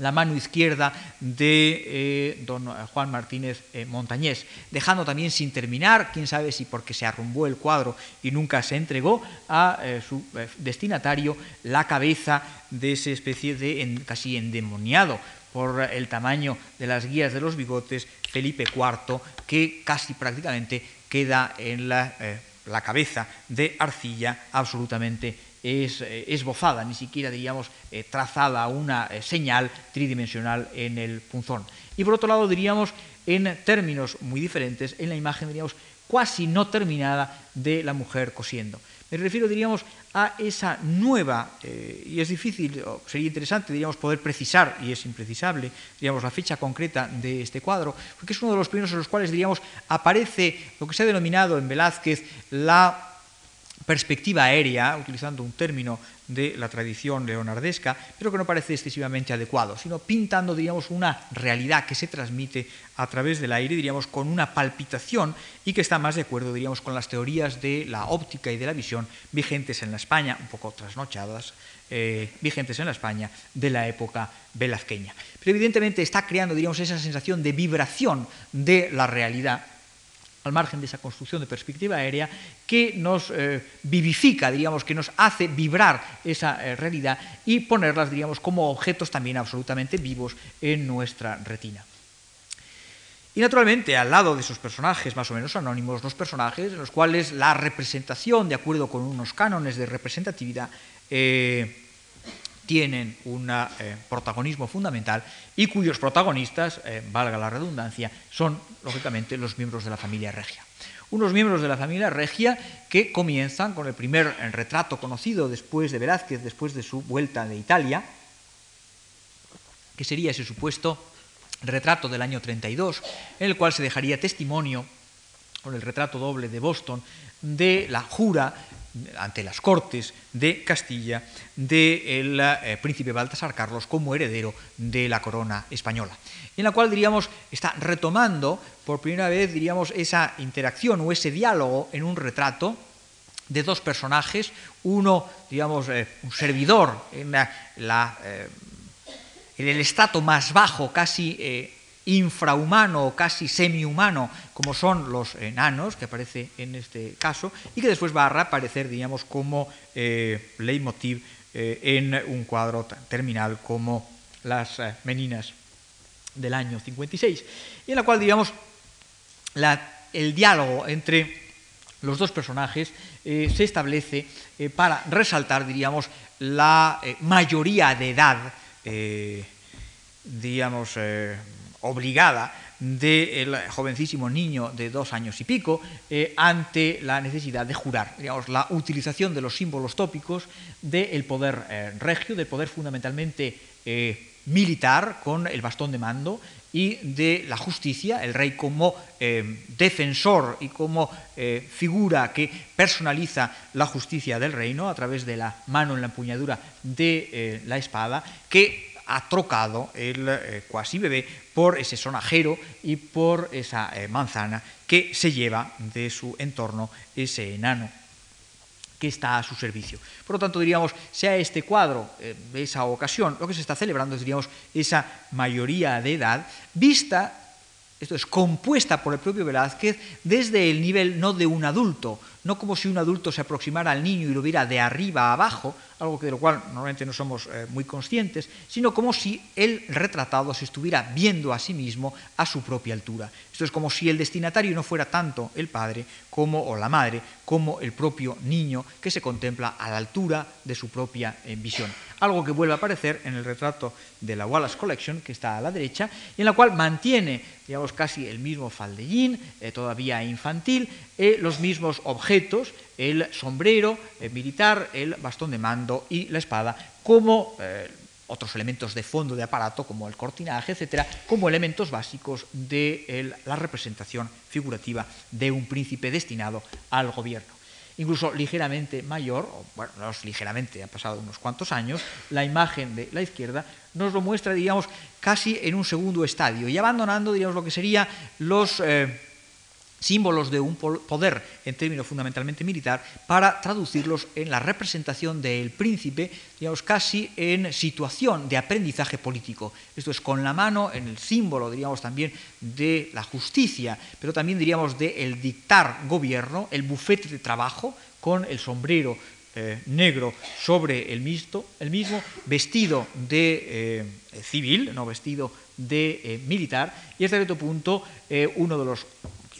la mano izquierda de eh, don Juan Martínez eh, Montañés, dejando también sin terminar, quién sabe si porque se arrumbó el cuadro y nunca se entregó a eh, su destinatario, la cabeza de esa especie de casi endemoniado por el tamaño de las guías de los bigotes, Felipe IV, que casi prácticamente queda en la, la cabeza de arcilla absolutamente es eh, esbozada, ni siquiera diríamos eh, trazada una eh, señal tridimensional en el punzón. Y por otro lado diríamos en términos muy diferentes en la imagen diríamos casi no terminada de la mujer cosiendo. Me refiero, diríamos, a esa nueva, y es difícil, sería interesante, diríamos, poder precisar, y es imprecisable, diríamos, la fecha concreta de este cuadro, porque es uno de los primeros en los cuales, diríamos, aparece lo que se ha denominado en Velázquez la perspectiva aérea, utilizando un término de la tradición leonardesca, pero que no parece excesivamente adecuado, sino pintando, diríamos, una realidad que se transmite a través del aire, diríamos, con una palpitación y que está más de acuerdo, diríamos, con las teorías de la óptica y de la visión vigentes en la España, un poco trasnochadas, eh, vigentes en la España de la época velazqueña. Pero evidentemente está creando, diríamos, esa sensación de vibración de la realidad al margen de esa construcción de perspectiva aérea, que nos eh, vivifica, diríamos, que nos hace vibrar esa eh, realidad y ponerlas, diríamos, como objetos también absolutamente vivos en nuestra retina. Y naturalmente, al lado de esos personajes más o menos anónimos, los personajes en los cuales la representación, de acuerdo con unos cánones de representatividad, eh, tienen un eh, protagonismo fundamental y cuyos protagonistas, eh, valga la redundancia, son lógicamente los miembros de la familia regia. Unos miembros de la familia regia que comienzan con el primer retrato conocido después de Velázquez, después de su vuelta de Italia, que sería ese supuesto retrato del año 32, en el cual se dejaría testimonio con el retrato doble de Boston de la jura ante las Cortes de Castilla del eh, príncipe Baltasar Carlos como heredero de la corona española, en la cual diríamos está retomando por primera vez diríamos esa interacción o ese diálogo en un retrato de dos personajes, uno digamos eh, un servidor en la, eh, en el estrato más bajo, casi infrahumano o casi semihumano, como son los enanos, que aparece en este caso, y que después va a reaparecer, digamos, como eh, leitmotiv eh, en un cuadro terminal como las eh, meninas del año 56, y en la cual, digamos, el diálogo entre los dos personajes se establece para resaltar, diríamos, la mayoría de edad, digamos, obligada del jovencísimo niño de dos años y pico eh, ante la necesidad de jurar, digamos, la utilización de los símbolos tópicos del poder eh, regio, del poder fundamentalmente eh, militar con el bastón de mando y de la justicia, el rey como defensor y como figura que personaliza la justicia del reino a través de la mano en la empuñadura de la espada, que ha trocado el eh, cuasi bebé por ese sonajero y por esa eh, manzana que se lleva de su entorno ese enano que está a su servicio. Por lo tanto, diríamos, sea este cuadro de esa ocasión, lo que se está celebrando es, diríamos, esa mayoría de edad vista esto es compuesta por el propio Velázquez desde el nivel no de un adulto, no como si un adulto se aproximara al niño y lo viera de arriba a abajo, algo de lo cual normalmente no somos eh, muy conscientes, sino como si el retratado se estuviera viendo a sí mismo a su propia altura. Esto es como si el destinatario no fuera tanto el padre como o la madre, como el propio niño que se contempla a la altura de su propia eh, visión. Algo que vuelve a aparecer en el retrato de la Wallace Collection, que está a la derecha, y en la cual mantiene, digamos, casi el mismo faldellín, eh, todavía infantil, los mismos objetos, el sombrero militar, el bastón de mando y la espada, como eh, otros elementos de fondo de aparato, como el cortinaje, etcétera, como elementos básicos de la representación figurativa de un príncipe destinado al gobierno. Incluso ligeramente mayor, o bueno, no es ligeramente, han pasado unos cuantos años, la imagen de la izquierda nos lo muestra, digamos, casi en un segundo estadio y abandonando, digamos, lo que serían los... Eh, símbolos de un poder en términos fundamentalmente militar, para traducirlos en la representación del príncipe, digamos, casi en situación de aprendizaje político. Esto es con la mano en el símbolo, diríamos, también de la justicia, pero también diríamos de el dictar gobierno, el bufete de trabajo, con el sombrero eh, negro sobre el, misto, el mismo, vestido de eh, civil, no vestido de eh, militar, y hasta cierto punto uno de los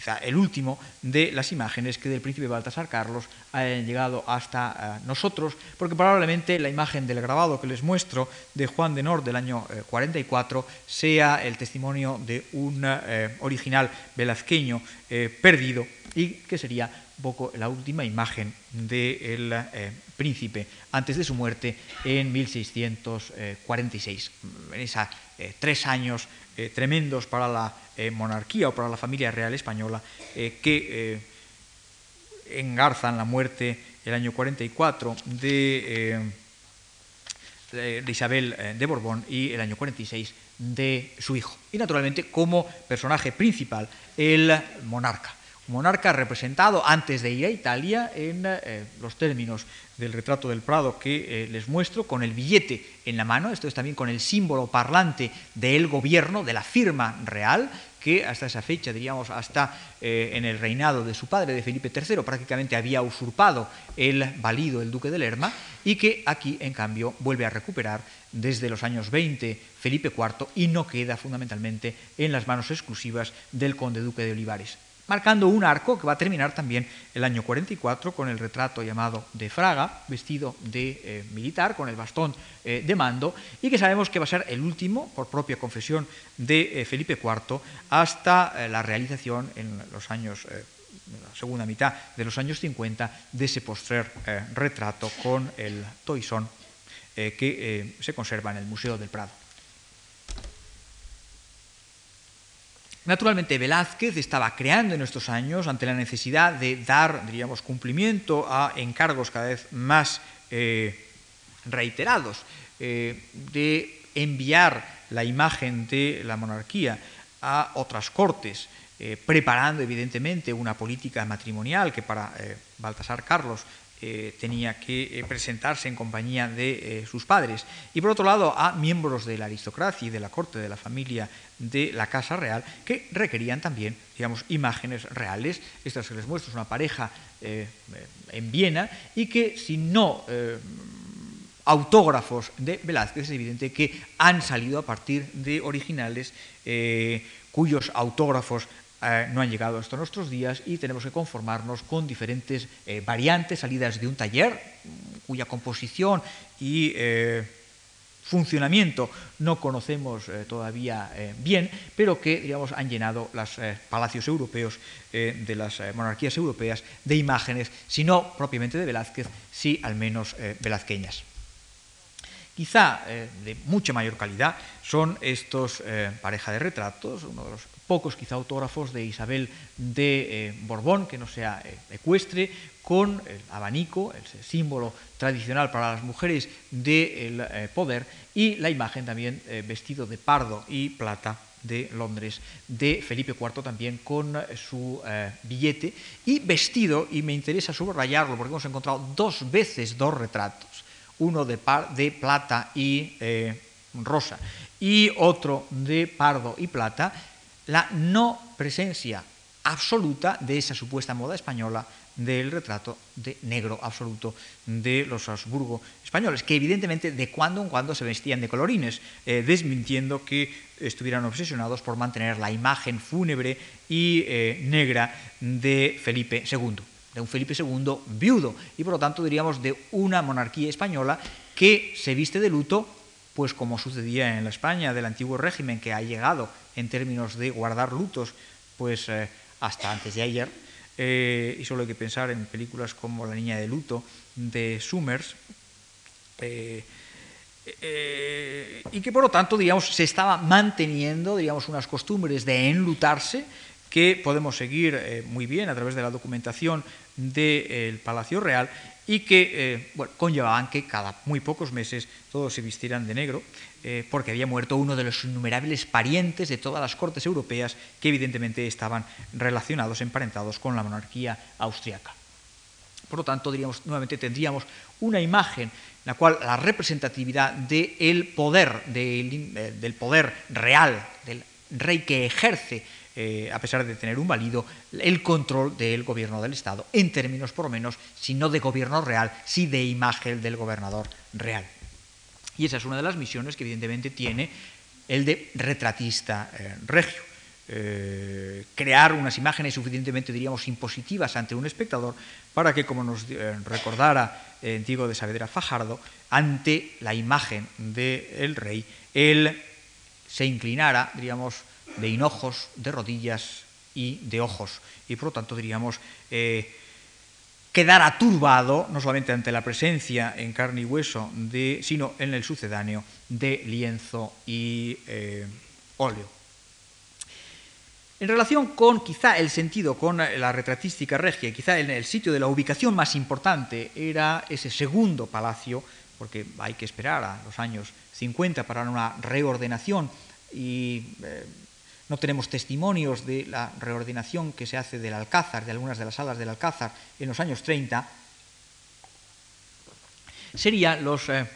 quizá el último de las imágenes que del príncipe Baltasar Carlos hayan llegado hasta eh, nosotros, porque probablemente la imagen del grabado que les muestro de Juan de Nord del año 44 eh, sea el testimonio de un eh, original velazqueño perdido y que sería un poco la última imagen del príncipe antes de su muerte en 1646. En esos tres años tremendos para la eh, monarquía o para la familia real española eh, que eh, engarzan la muerte el año 44 de, de, Isabel de Borbón y el año 46 de su hijo. Y naturalmente como personaje principal el monarca monarca representado antes de ir a Italia en los términos del retrato del Prado que les muestro, con el billete en la mano, esto es también con el símbolo parlante del gobierno, de la firma real, que hasta esa fecha, diríamos, hasta eh, en el reinado de su padre, de Felipe III, prácticamente había usurpado el valido, el duque de Lerma, y que aquí, en cambio, vuelve a recuperar desde los años 20 Felipe IV y no queda fundamentalmente en las manos exclusivas del conde duque de Olivares marcando un arco que va a terminar también el año 44 con el retrato llamado de Fraga, vestido de eh, militar, con el bastón eh, de mando, y que sabemos que va a ser el último, por propia confesión de eh, Felipe IV, hasta la realización en los años la segunda mitad de los años 50 de ese postrer retrato con el toisón que se conserva en el Museo del Prado. Naturalmente, Velázquez estaba creando en estos años ante la necesidad de dar, diríamos, cumplimiento a encargos cada vez más eh, reiterados, eh, de enviar la imagen de la monarquía a otras cortes, eh, preparando evidentemente una política matrimonial que para Baltasar Carlos eh, tenía que eh, presentarse en compañía de eh, sus padres. Y por otro lado, a miembros de la aristocracia y de la corte de la familia de la Casa Real que requerían también, digamos, imágenes reales. Estas que les muestro es una pareja en Viena y que si no autógrafos de Velázquez, es evidente que han salido a partir de originales cuyos autógrafos eh, no han llegado hasta nuestros días y tenemos que conformarnos con diferentes eh, variantes salidas de un taller cuya composición y eh, funcionamiento no conocemos todavía bien, pero que digamos, han llenado los palacios europeos de las monarquías europeas de imágenes, si no propiamente de Velázquez, sí al menos velazqueñas. Quizá de mucha mayor calidad son estos pareja de retratos, uno de los pocos quizá autógrafos de Isabel de eh, Borbón, que no sea eh, ecuestre, con el abanico, el símbolo tradicional para las mujeres del eh, poder, y la imagen también vestido de pardo y plata de Londres de Felipe IV también con su billete y vestido, y me interesa subrayarlo porque hemos encontrado dos veces dos retratos, uno de, de plata y rosa y otro de pardo y plata, la no presencia absoluta de esa supuesta moda española del retrato de negro absoluto de los Habsburgo españoles, que evidentemente de cuando en cuando se vestían de colorines, eh, desmintiendo que estuvieran obsesionados por mantener la imagen fúnebre y eh, negra de Felipe II, de un Felipe II viudo, y por lo tanto diríamos de una monarquía española que se viste de luto, pues como sucedía en la España del antiguo régimen, que ha llegado en términos de guardar lutos, pues eh, hasta antes de ayer, eh, y solo hay que pensar en películas como La niña de luto de Summers, eh, y que por lo tanto digamos, se estaba manteniendo digamos, unas costumbres de enlutarse que podemos seguir muy bien a través de la documentación del Palacio Real y que eh, bueno, conllevaban que cada muy pocos meses todos se vistieran de negro, eh, porque había muerto uno de los innumerables parientes de todas las cortes europeas que evidentemente estaban relacionados, emparentados con la monarquía austriaca. Por lo tanto, diríamos, nuevamente tendríamos una imagen en la cual la representatividad del poder, del, eh, del poder real, del rey que ejerce eh, a pesar de tener un válido, el control del gobierno del Estado, en términos por lo menos, si no de gobierno real, sí de imagen del gobernador real. Y esa es una de las misiones que evidentemente tiene el de retratista eh, regio. Eh, crear unas imágenes suficientemente, diríamos, impositivas ante un espectador para que, como nos recordara Diego de Saavedra Fajardo, ante la imagen del rey, él se inclinara, diríamos, de hinojos, de rodillas y de ojos. Y por lo tanto, diríamos, eh, quedar no solamente ante la presencia en carne y hueso, de, sino en el sucedáneo de lienzo y eh, óleo. En relación con quizá el sentido con la retratística regia, quizá en el sitio de la ubicación más importante era ese segundo palacio, porque hay que esperar a los años 50 para una reordenación y eh, no tenemos testimonios de la reordenación que se hace del Alcázar, de algunas de las salas del Alcázar en los años 30. Sería los eh,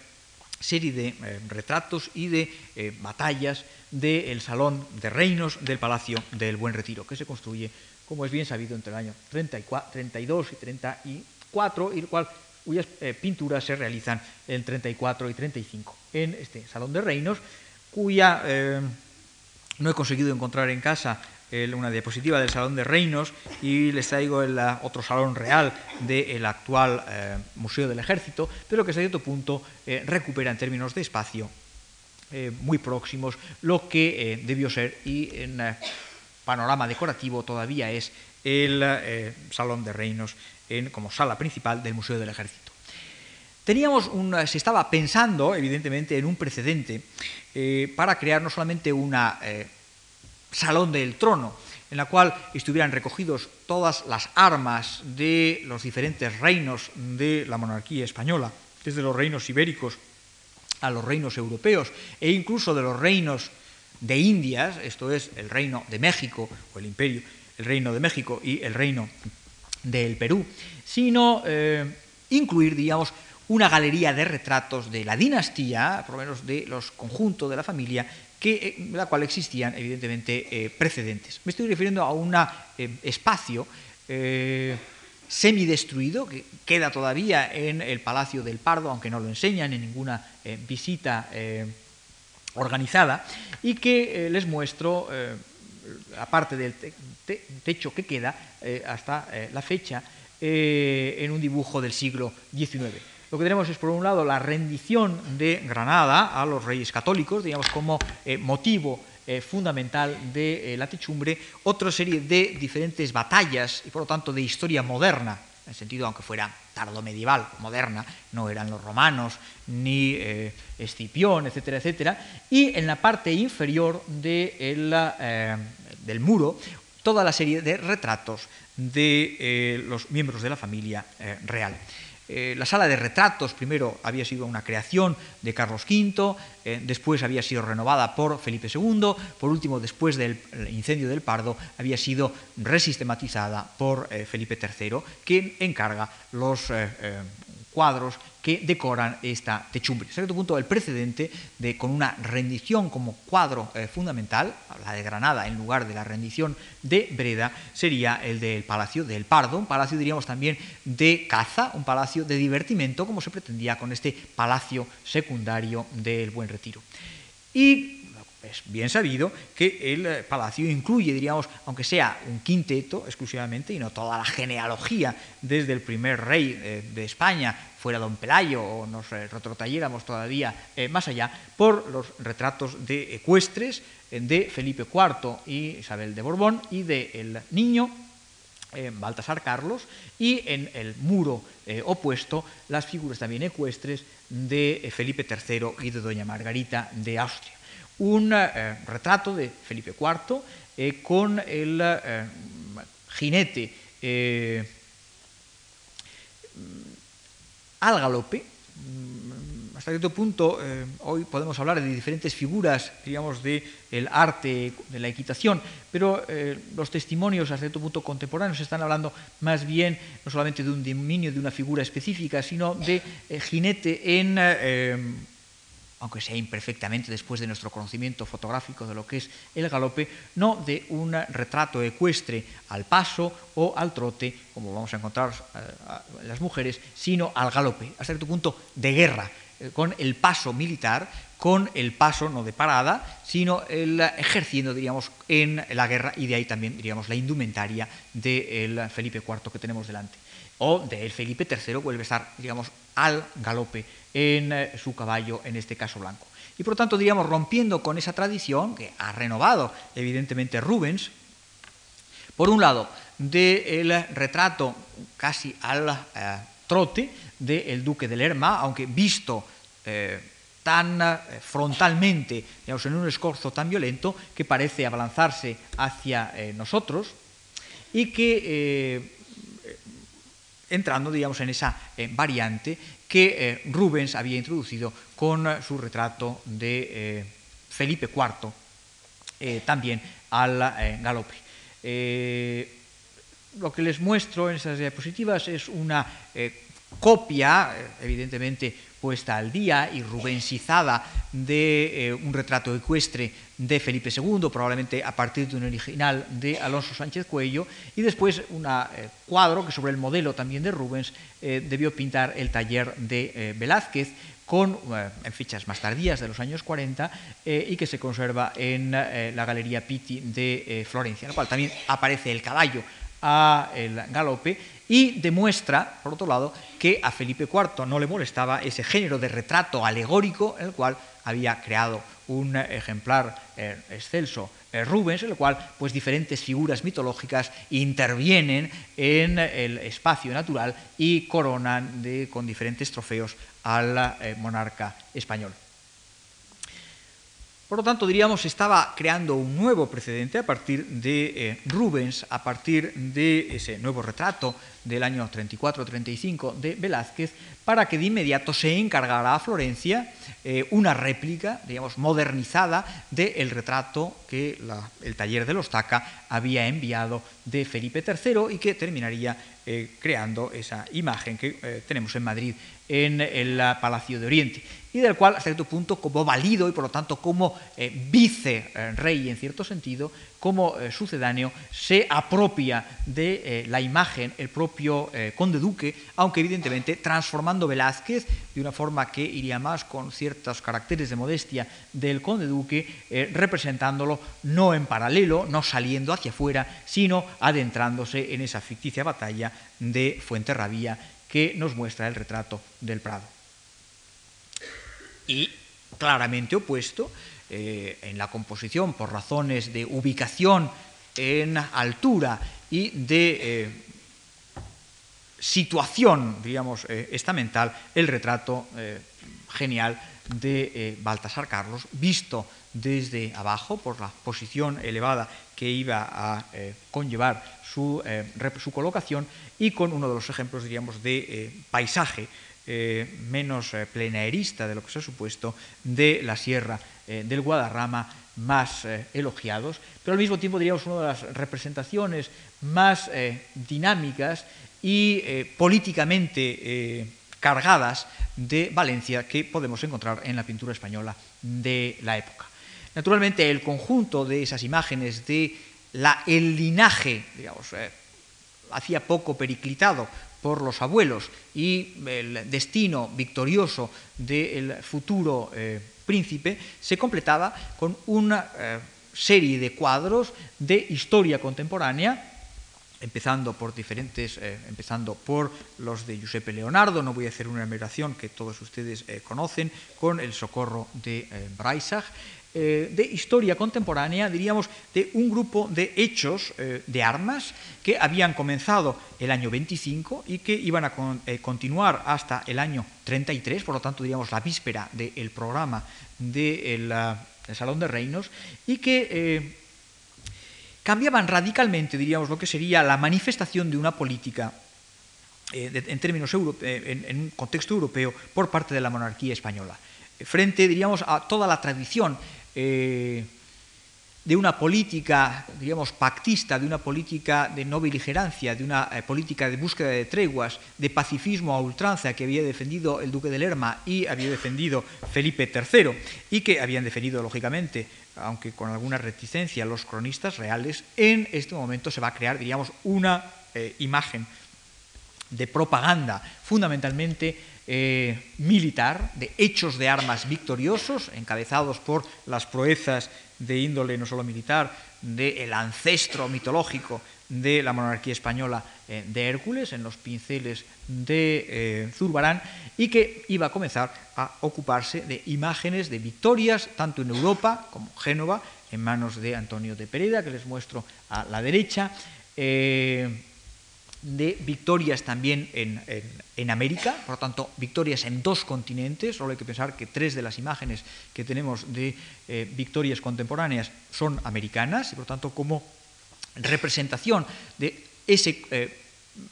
serie de eh, retratos y de eh, batallas del Salón de Reinos del Palacio del Buen Retiro, que se construye, como es bien sabido, entre el año 32 y 34, y cual, cuyas pinturas se realizan en 34 y 35 en este Salón de Reinos, cuya no he conseguido encontrar en casa una diapositiva del Salón de Reinos y les traigo el otro salón real del actual eh, Museo del Ejército, pero que hasta cierto punto eh, recupera en términos de espacio eh, muy próximos lo que debió ser y en panorama decorativo todavía es el Salón de Reinos en, como sala principal del Museo del Ejército. Teníamos un, se estaba pensando, evidentemente, en un precedente eh, para crear no solamente una eh, salón del trono, en la cual estuvieran recogidos todas las armas de los diferentes reinos de la monarquía española, desde los reinos ibéricos a los reinos europeos e incluso de los reinos de Indias, esto es el reino de México o el imperio, el reino de México y el reino del Perú, sino eh, incluir, digamos, una galería de retratos de la dinastía, por lo menos de los conjuntos de la familia, que, en la cual existían evidentemente eh, precedentes. Me estoy refiriendo a un eh, espacio eh, semidestruido que queda todavía en el Palacio del Pardo, aunque no lo enseñan en ninguna visita organizada, y que les muestro, aparte del techo que queda hasta la fecha, en un dibujo del siglo XIX. Lo que tenemos es, por un lado, la rendición de Granada a los reyes católicos, digamos, como eh, motivo eh, fundamental de eh, la techumbre, otra serie de diferentes batallas y, por lo tanto, de historia moderna, en el sentido, aunque fuera tardo medieval, moderna, no eran los romanos, ni Escipión, etcétera, etcétera, y en la parte inferior de del muro, toda la serie de retratos de los miembros de la familia real. Eh, la sala de retratos primero había sido una creación de Carlos V, eh, después había sido renovada por Felipe II, por último, después del incendio del Pardo, había sido resistematizada por eh, Felipe III, que encarga los cuadros que decoran esta techumbre. A cierto punto, el precedente de, con una rendición como cuadro eh, fundamental, la de Granada en lugar de la rendición de Breda, sería el del Palacio del Pardo, un palacio, diríamos también, de caza, un palacio de divertimento, como se pretendía con este palacio secundario del Buen Retiro. Y es bien sabido que el eh, palacio incluye, diríamos, aunque sea un quinteto exclusivamente y no toda la genealogía desde el primer rey eh, de España, fuera don Pelayo, o nos eh, retrotalléramos todavía más allá, por los retratos de ecuestres de Felipe IV y Isabel de Borbón y del niño Baltasar Carlos, y en el muro opuesto las figuras también ecuestres de Felipe III y de doña Margarita de Austria un eh, retrato de Felipe IV eh, con el eh, jinete al galope. Mm, hasta cierto punto, hoy podemos hablar de diferentes figuras, digamos, del el arte, de la equitación, pero los testimonios hasta cierto punto contemporáneos están hablando más bien no solamente de un dominio de una figura específica, sino de jinete en aunque sea imperfectamente después de nuestro conocimiento fotográfico de lo que es el galope, no de un retrato ecuestre al paso o al trote, como vamos a encontrar en eh, las mujeres, sino al galope, hasta cierto punto de guerra, eh, con el paso militar, con el paso no de parada, sino el ejerciendo, diríamos, en la guerra y de ahí también, diríamos, la indumentaria del Felipe IV que tenemos delante. O del Felipe III vuelve a estar, digamos, al galope en eh, su caballo, en este caso blanco. Y por lo tanto, diríamos, rompiendo con esa tradición que ha renovado evidentemente Rubens, por un lado, del retrato casi al eh, trote del duque de Lerma, aunque visto eh, tan frontalmente, digamos, en un escorzo tan violento que parece abalanzarse hacia nosotros y que entrando, digamos, en esa variante que eh, Rubens había introducido con eh, su retrato de eh, Felipe IV, también al galope. lo que les muestro en esas diapositivas es una copia, evidentemente puesta al día y rubensizada de eh, un retrato ecuestre de Felipe II, probablemente a partir de un original de Alonso Sánchez Cuello, y después un eh, cuadro que sobre el modelo también de Rubens eh, debió pintar el taller de Velázquez, con, en fechas más tardías de los años 40 y que se conserva en la Galería Pitti de Florencia, en la cual también aparece el caballo a el galope y demuestra, por otro lado, que a Felipe IV no le molestaba ese género de retrato alegórico en el cual había creado un ejemplar eh, excelso eh, Rubens, en el cual pues, diferentes figuras mitológicas intervienen en el espacio natural y coronan con diferentes trofeos al eh, monarca español. Por lo tanto, diríamos, estaba creando un nuevo precedente a partir de eh, Rubens, a partir de ese nuevo retrato del año 34-35 de Velázquez, para que de inmediato se encargara a Florencia eh, una réplica, digamos, modernizada del retrato que el taller de los Taca había enviado de Felipe III y que terminaría eh, creando esa imagen que tenemos en Madrid en el Palacio de Oriente y del cual, hasta cierto punto, como valido y por lo tanto como eh, vice-rey en cierto sentido, como eh, sucedáneo, se apropia de eh, la imagen el propio conde duque, aunque evidentemente transformando Velázquez de una forma que iría más con ciertos caracteres de modestia del conde duque, representándolo no en paralelo, no saliendo hacia afuera, sino adentrándose en esa ficticia batalla de Fuenterrabía que nos muestra el retrato del Prado y claramente opuesto eh, en la composición por razones de ubicación en altura y de eh, situación, digamos, eh, estamental, el retrato genial de Baltasar Carlos, visto desde abajo por la posición elevada que iba a conllevar su, su, colocación y con uno de los ejemplos, diríamos, de paisaje menos plenaerista de lo que se ha supuesto de la sierra del Guadarrama más eh, elogiados, pero al mismo tiempo diríamos una de las representaciones más eh, dinámicas y eh, políticamente cargadas de Valencia que podemos encontrar en la pintura española de la época. Naturalmente, el conjunto de esas imágenes de la, el linaje, digamos, hacía poco periclitado por los abuelos y el destino victorioso del futuro príncipe se completaba con una eh, serie de cuadros de historia contemporánea empezando por diferentes, eh, empezando por los de Giuseppe Leonardo, no voy a hacer una enumeración que todos ustedes eh, conocen, con el socorro de Breisach, eh, de historia contemporánea, diríamos, de un grupo de hechos eh, de armas que habían comenzado el año 25 y que iban a eh, continuar hasta el año 33, por lo tanto, diríamos, la víspera del programa del Salón de Reinos, y que cambiaban radicalmente, diríamos, lo que sería la manifestación de una política en términos en un contexto europeo por parte de la monarquía española. Frente, diríamos, a toda la tradición eh, de una política, digamos, pactista, de una política de no beligerancia, de una eh, política de búsqueda de treguas, de pacifismo a ultranza que había defendido el duque de Lerma y había defendido Felipe III, y que habían defendido, lógicamente, aunque con alguna reticencia, los cronistas reales, en este momento se va a crear, diríamos, una eh, imagen de propaganda fundamentalmente eh, militar, de hechos de armas victoriosos, encabezados por las proezas de índole no solo militar, del ancestro mitológico de la monarquía española eh, de Hércules, en los pinceles de eh, Zurbarán, y que iba a comenzar a ocuparse de imágenes de victorias, tanto en Europa como Génova, en manos de Antonio de Pereda, que les muestro a la derecha de victorias también en, América, por lo tanto, victorias en dos continentes. Solo hay que pensar que tres de las imágenes que tenemos de eh, victorias contemporáneas son americanas y, por lo tanto, como representación de ese eh,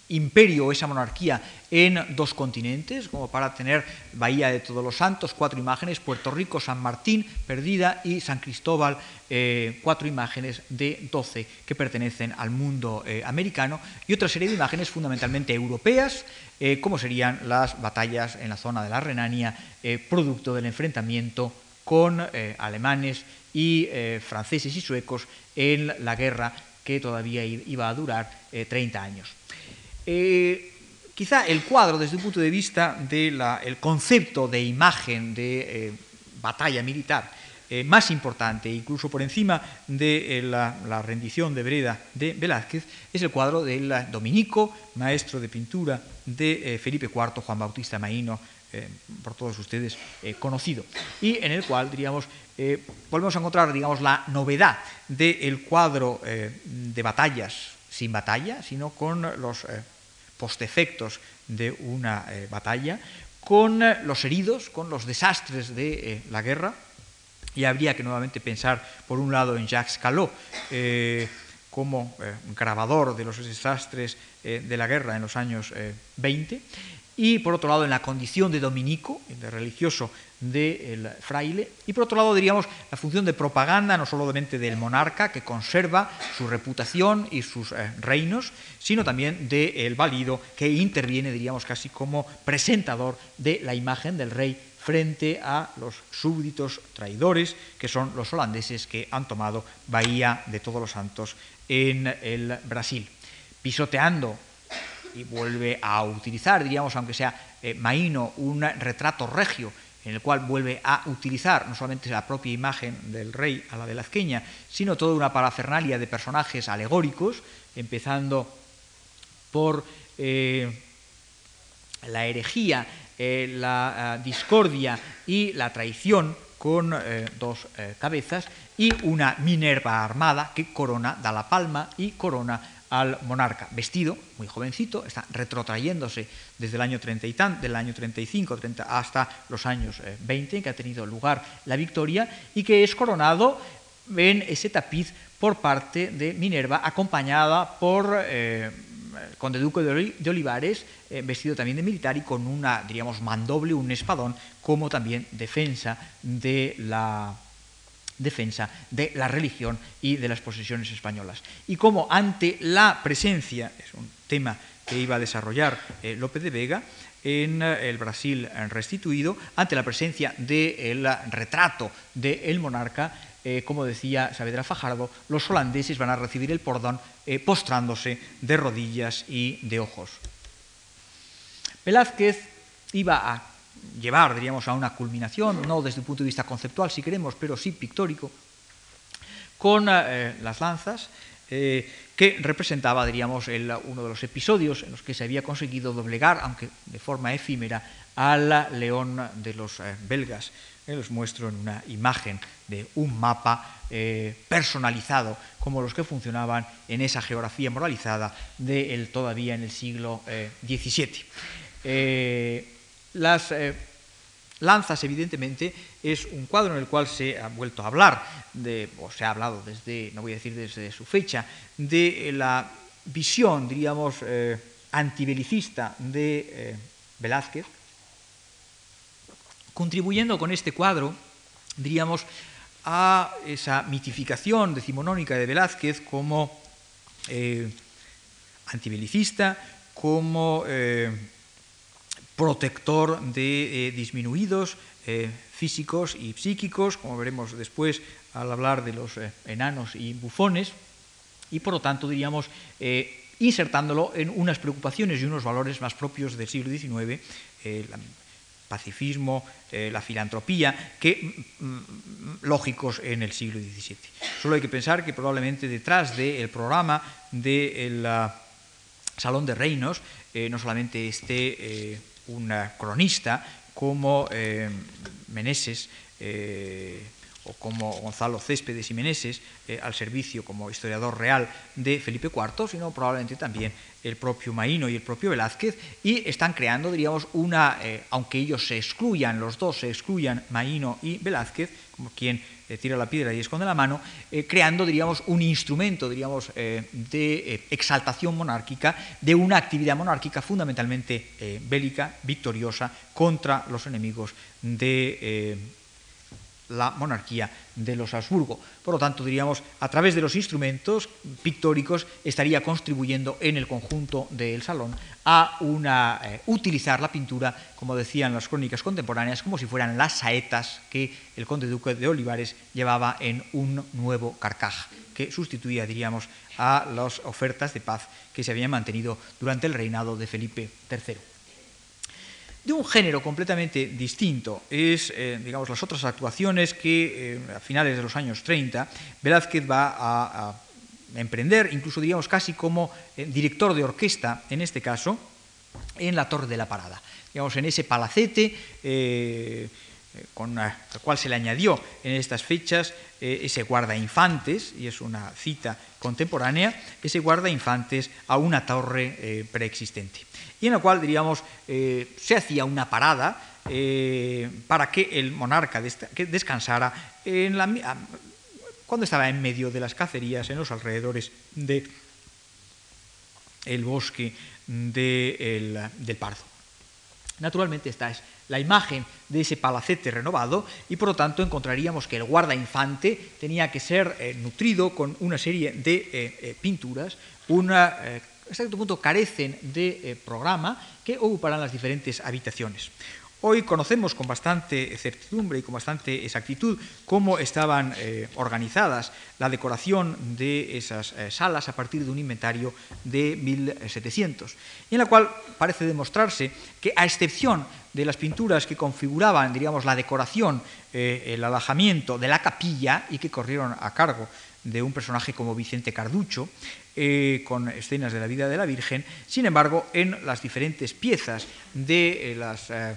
imperio esa monarquía en dos continentes, como para tener Bahía de Todos los Santos, cuatro imágenes, Puerto Rico, San Martín, Perdida y San Cristóbal, eh, cuatro imágenes de doce que pertenecen al mundo eh, americano y otra serie de imágenes fundamentalmente europeas, eh, como serían las batallas en la zona de la Renania, producto del enfrentamiento con alemanes y franceses y suecos en la guerra que todavía iba a durar 30 años. Eh, quizá el cuadro desde un punto de vista del concepto de imagen de eh, batalla militar eh, más importante, incluso por encima de la, rendición de Breda de Velázquez, es el cuadro del dominico, maestro de pintura de Felipe IV, Juan Bautista Maíno, por todos ustedes conocido, y en el cual, diríamos, volvemos a encontrar, digamos, la novedad del cuadro de batallas sin batalla, sino con los postefectos de una eh, batalla, con eh, los heridos, con los desastres de la guerra. Y habría que nuevamente pensar, por un lado, en Jacques Callot, como grabador de los desastres de la guerra en los años 20, y por otro lado en la condición de dominico, de religioso del fraile, y por otro lado diríamos la función de propaganda no solamente del monarca que conserva su reputación y sus eh, reinos, sino también del válido que interviene, diríamos casi como presentador de la imagen del rey frente a los súbditos traidores que son los holandeses que han tomado Bahía de Todos los Santos en el Brasil, pisoteando y vuelve a utilizar, diríamos, aunque sea eh, Maíno, un retrato regio en el cual vuelve a utilizar no solamente la propia imagen del rey a la de la azqueña, sino toda una parafernalia de personajes alegóricos, empezando por eh, la herejía, eh, la discordia y la traición con dos cabezas, y una Minerva armada que corona, da la palma y corona al monarca, vestido, muy jovencito, está retrotrayéndose desde el año 30 y tan, del año 35 30 hasta los años 20 en que ha tenido lugar la victoria y que es coronado en ese tapiz por parte de Minerva, acompañada por eh, el conde duque de Olivares, eh, vestido también de militar y con una, diríamos, mandoble, un espadón, como también defensa de la defensa de la religión y de las posesiones españolas. Y como ante la presencia, es un tema que iba a desarrollar eh, López de Vega, en el Brasil restituido, ante la presencia del retrato del monarca, eh, como decía Saavedra Fajardo, los holandeses van a recibir el perdón eh, postrándose de rodillas y de ojos. Velázquez iba a llevar, diríamos, a una culminación, no desde el punto de vista conceptual, si queremos, pero sí pictórico, con eh, las lanzas, que representaba, diríamos, uno de los episodios en los que se había conseguido doblegar, aunque de forma efímera, al león de los belgas. los muestro en una imagen de un mapa eh, personalizado, como los que funcionaban en esa geografía moralizada de todavía en el siglo XVII. Eh, eh, las lanzas, evidentemente, es un cuadro en el cual se ha vuelto a hablar, de, o se ha hablado desde, no voy a decir desde su fecha, de la visión, diríamos, antibelicista de Velázquez, contribuyendo con este cuadro, diríamos, a esa mitificación decimonónica de Velázquez como eh, antibelicista, como eh, protector de eh, disminuidos físicos y psíquicos, como veremos después al hablar de los enanos y bufones, y por lo tanto, diríamos, insertándolo en unas preocupaciones y unos valores más propios del siglo XIX, pacifismo, eh, la filantropía, que mm, mm, lógicos en el siglo XVII. Solo hay que pensar que probablemente detrás del programa del Salón de Reinos eh, no solamente esté eh, un cronista como Meneses, o como Gonzalo Céspedes y Meneses eh, al servicio como historiador real de Felipe IV, sino probablemente también el propio Maíno y el propio Velázquez, y están creando, diríamos, una, eh, aunque ellos se excluyan, los dos se excluyan, Maíno y Velázquez, como quien eh, tira la piedra y esconde la mano, creando, diríamos, un instrumento, diríamos, de exaltación monárquica, de una actividad monárquica fundamentalmente bélica, victoriosa, contra los enemigos de la monarquía de los Habsburgo. Por lo tanto, diríamos, a través de los instrumentos pictóricos estaría contribuyendo en el conjunto del salón a una, eh, utilizar la pintura, como decían las crónicas contemporáneas, como si fueran las saetas que el conde duque de Olivares llevaba en un nuevo carcaj, que sustituía, diríamos, a las ofertas de paz que se habían mantenido durante el reinado de Felipe III de un género completamente distinto. Es, eh, digamos, las otras actuaciones que eh, a finales de los años 30 Velázquez va a, emprender, incluso diríamos casi como eh, director de orquesta, en este caso, en la Torre de la Parada. Digamos, en ese palacete con el cual se le añadió en estas fechas ese guarda infantes, y es una cita contemporánea, ese guarda infantes a una torre preexistente y en la cual, diríamos, eh, se hacía una parada eh, para que el monarca descansara cuando estaba en medio de las cacerías en los alrededores del bosque del Pardo. Naturalmente esta es la imagen de ese palacete renovado y por lo tanto encontraríamos que el guarda infante tenía que ser eh, nutrido con una serie de pinturas, una cierto punto carecen de eh, programa que ocuparán las diferentes habitaciones. Hoy conocemos con bastante certidumbre y con bastante exactitud cómo estaban eh, organizadas la decoración de esas eh, salas a partir de un inventario de 1700, y en la cual parece demostrarse que, a excepción de las pinturas que configuraban, diríamos, la decoración, el alojamiento de la capilla y que corrieron a cargo de un personaje como Vicente Carducho, eh, con escenas de la vida de la Virgen, sin embargo, en las diferentes piezas de eh, las eh,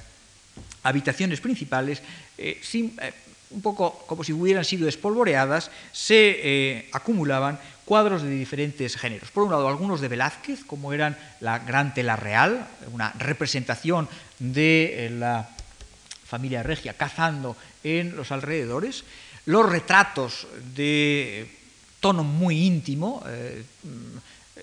habitaciones principales, un poco como si hubieran sido espolvoreadas, se acumulaban cuadros de diferentes géneros. Por un lado, algunos de Velázquez, como eran la Gran Tela Real, una representación de la familia regia cazando en los alrededores, los retratos de tono muy íntimo, eh,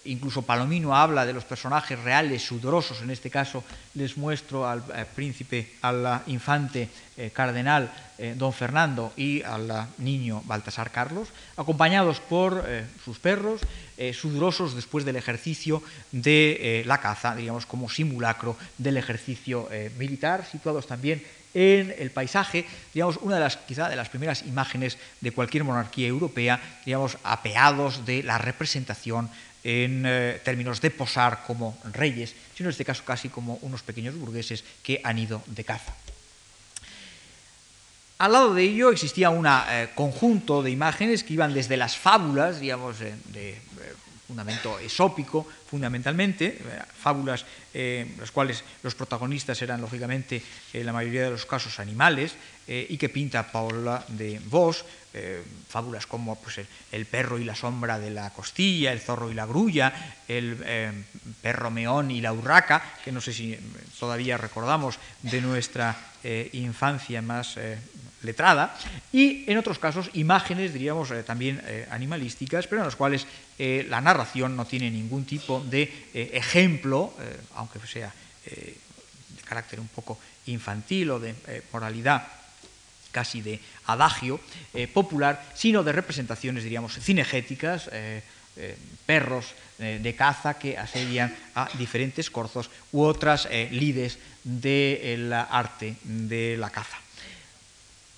incluso Palomino habla de los personajes reales, sudorosos, en este caso les muestro al, príncipe, al infante eh, cardenal eh, don Fernando y al niño Baltasar Carlos, acompañados por sus perros, sudorosos después del ejercicio de la caza, digamos como simulacro del ejercicio militar, situados también en el paisaje, digamos, una de las, quizá de las primeras imágenes de cualquier monarquía europea, digamos, apeados de la representación en eh, términos de posar como reyes, sino en este caso casi como unos pequeños burgueses que han ido de caza. Al lado de ello existía un eh, conjunto de imágenes que iban desde las fábulas, digamos, de fundamento esópico, fundamentalmente, eh, fábulas en eh, las cuales los protagonistas eran, lógicamente, en eh, la mayoría de los casos animales, y que pinta Paula de Vos, fábulas como pues, el, perro y la sombra de la costilla, el zorro y la grulla, el perro meón y la urraca, que no sé si todavía recordamos de nuestra infancia más letrada, y en otros casos imágenes, diríamos, eh, también eh, animalísticas, pero en las cuales eh, la narración no tiene ningún tipo de ejemplo, aunque sea de carácter un poco infantil o de moralidad casi de adagio popular, sino de representaciones, diríamos, cinegéticas, perros de caza que asedian a diferentes corzos u otras lides del arte de la caza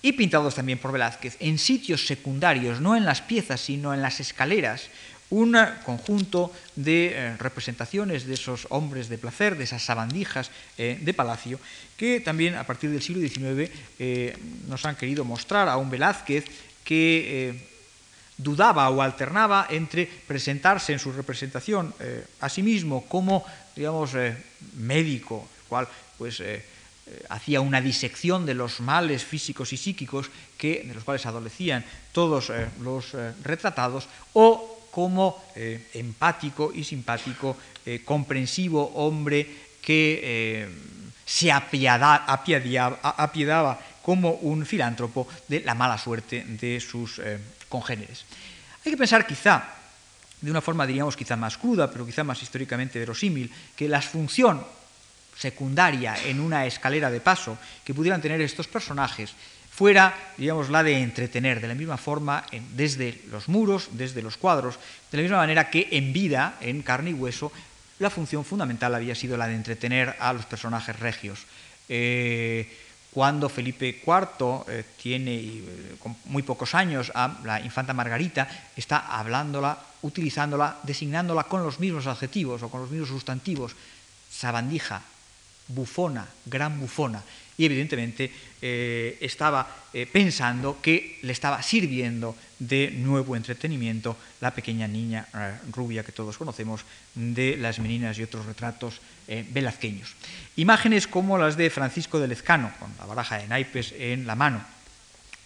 y pintados también por Velázquez en sitios secundarios, no en las piezas, sino en las escaleras, un conjunto de eh, representaciones de esos hombres de placer, de esas sabandijas eh, de palacio, que también a partir del siglo XIX eh, nos han querido mostrar a un Velázquez que dudaba o alternaba entre presentarse en su representación a sí mismo como, digamos, médico, cual pues hacía una disección de los males físicos y psíquicos que, de los cuales adolecían todos eh, los eh, retratados, o como empático y simpático, comprensivo hombre que se apiadaba, como un filántropo de la mala suerte de sus congéneres. Hay que pensar quizá, de una forma diríamos quizá más cruda, pero quizá más históricamente verosímil, que la función secundaria en una escalera de paso que pudieran tener estos personajes fuera, digamos, la de entretener de la misma forma desde los muros, desde los cuadros, de la misma manera que en vida, en carne y hueso, la función fundamental había sido la de entretener a los personajes regios. Eh, cuando Felipe IV eh, tiene eh, con muy pocos años a la infanta Margarita, está hablándola, utilizándola, designándola con los mismos adjetivos o con los mismos sustantivos, sabandija, bufona, gran bufona, y evidentemente eh, estaba eh, pensando que le estaba sirviendo de nuevo entretenimiento la pequeña niña eh, rubia que todos conocemos de las meninas y otros retratos velazqueños. Imágenes como las de Francisco de Lezcano, con la baraja de naipes en la mano,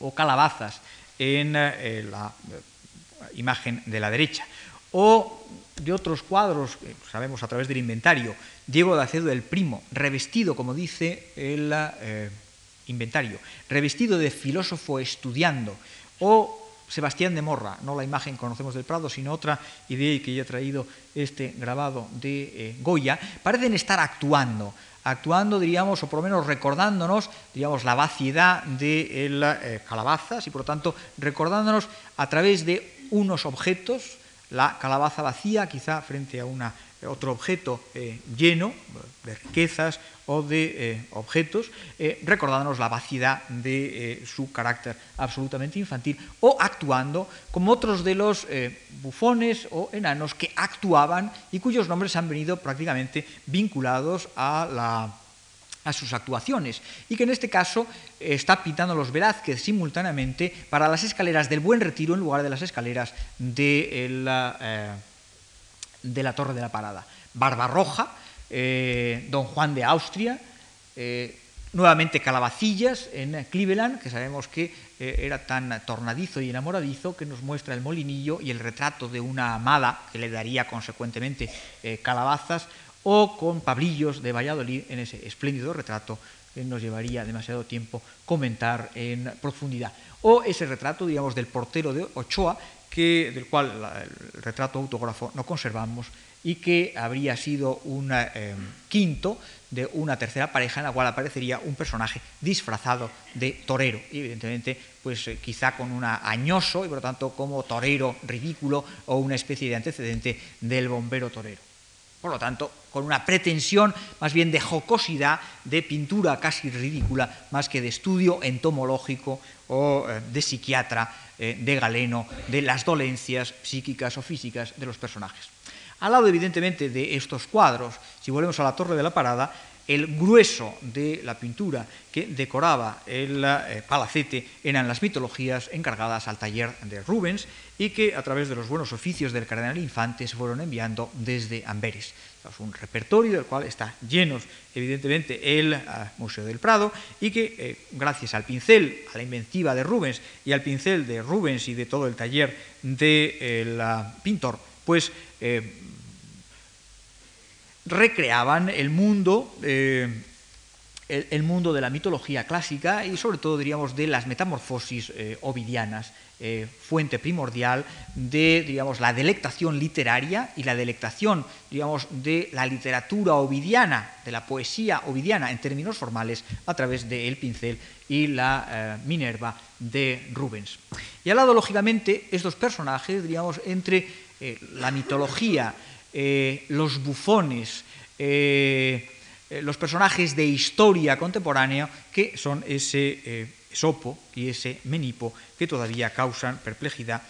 o calabazas en la imagen de la derecha, o de otros cuadros, que sabemos a través del inventario, Diego de Acedo el Primo, revestido, como dice el eh, inventario, revestido de filósofo estudiando, o Sebastián de Morra, no la imagen que conocemos del Prado, sino otra idea que ya he traído este grabado de eh, Goya, parecen estar actuando, actuando, diríamos, o por lo menos recordándonos, diríamos, la vaciedad de las eh, calabazas y por lo tanto recordándonos a través de unos objetos, la calabaza vacía, quizá frente a una, otro objeto eh, lleno de riquezas o de eh, objetos, eh, recordándonos la vaciedad de su carácter absolutamente infantil, o actuando como otros de los bufones o enanos que actuaban y cuyos nombres han venido prácticamente vinculados a la a sus actuaciones y que en este caso está pintando los Velázquez simultáneamente para las escaleras del Buen Retiro en lugar de las escaleras de la, eh, de la Torre de la Parada. Barbarroja, eh, Don Juan de Austria, eh, nuevamente calabacillas en Cleveland, que sabemos que eh, era tan tornadizo y enamoradizo que nos muestra el molinillo y el retrato de una amada que le daría consecuentemente eh, calabazas, o con Pablillos de Valladolid en ese espléndido retrato que nos llevaría demasiado tiempo comentar en profundidad. O ese retrato, digamos, del portero de Ochoa, que, del cual el retrato autógrafo no conservamos y que habría sido un eh, quinto de una tercera pareja en la cual aparecería un personaje disfrazado de torero, y evidentemente pues eh, quizá con un añoso y por lo tanto como torero ridículo o una especie de antecedente del bombero torero. Por lo tanto, con una pretensión más bien de jocosidad, de pintura casi ridícula, más que de estudio entomológico o eh, de psiquiatra, de galeno, de las dolencias psíquicas o físicas de los personajes. Al lado, evidentemente, de estos cuadros, si volvemos a la Torre de la Parada, el grueso de la pintura que decoraba el eh, palacete eran las mitologías encargadas al taller de Rubens y que a través de los buenos oficios del cardenal Infante se fueron enviando desde Amberes. Es un repertorio del cual está lleno, evidentemente, el eh, Museo del Prado y que, eh, gracias al pincel, a la inventiva de Rubens y al pincel de Rubens y de todo el taller del pintor, pues recreaban el mundo, eh, el, mundo de la mitología clásica y sobre todo, diríamos, de las metamorfosis eh, ovidianas, eh, fuente primordial de, digamos, la delectación literaria y la delectación, digamos, de la literatura ovidiana, de la poesía ovidiana en términos formales, a través del pincel y la Minerva de Rubens. Y al lado, lógicamente, estos personajes, diríamos, entre la mitología, eh, los bufones, eh, eh, los personajes de historia contemporánea que son ese Esopo y ese Menipo que todavía causan perplejidad,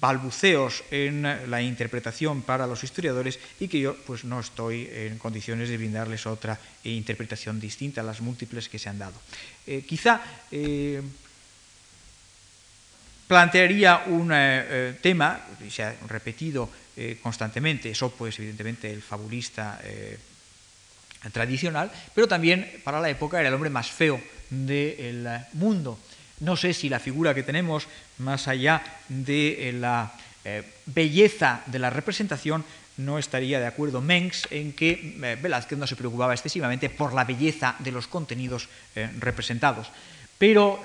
balbuceos en la interpretación para los historiadores y que yo pues no estoy en condiciones de brindarles otra interpretación distinta a las múltiples que se han dado. quizá plantearía un tema, se ha repetido eh, constantemente. Esopo es evidentemente el fabulista eh, tradicional, pero también para la época era el hombre más feo del mundo. No sé si la figura que tenemos, más allá de eh, la belleza de la representación, no estaría de acuerdo Mengs en que Velázquez no se preocupaba excesivamente por la belleza de los contenidos representados. Pero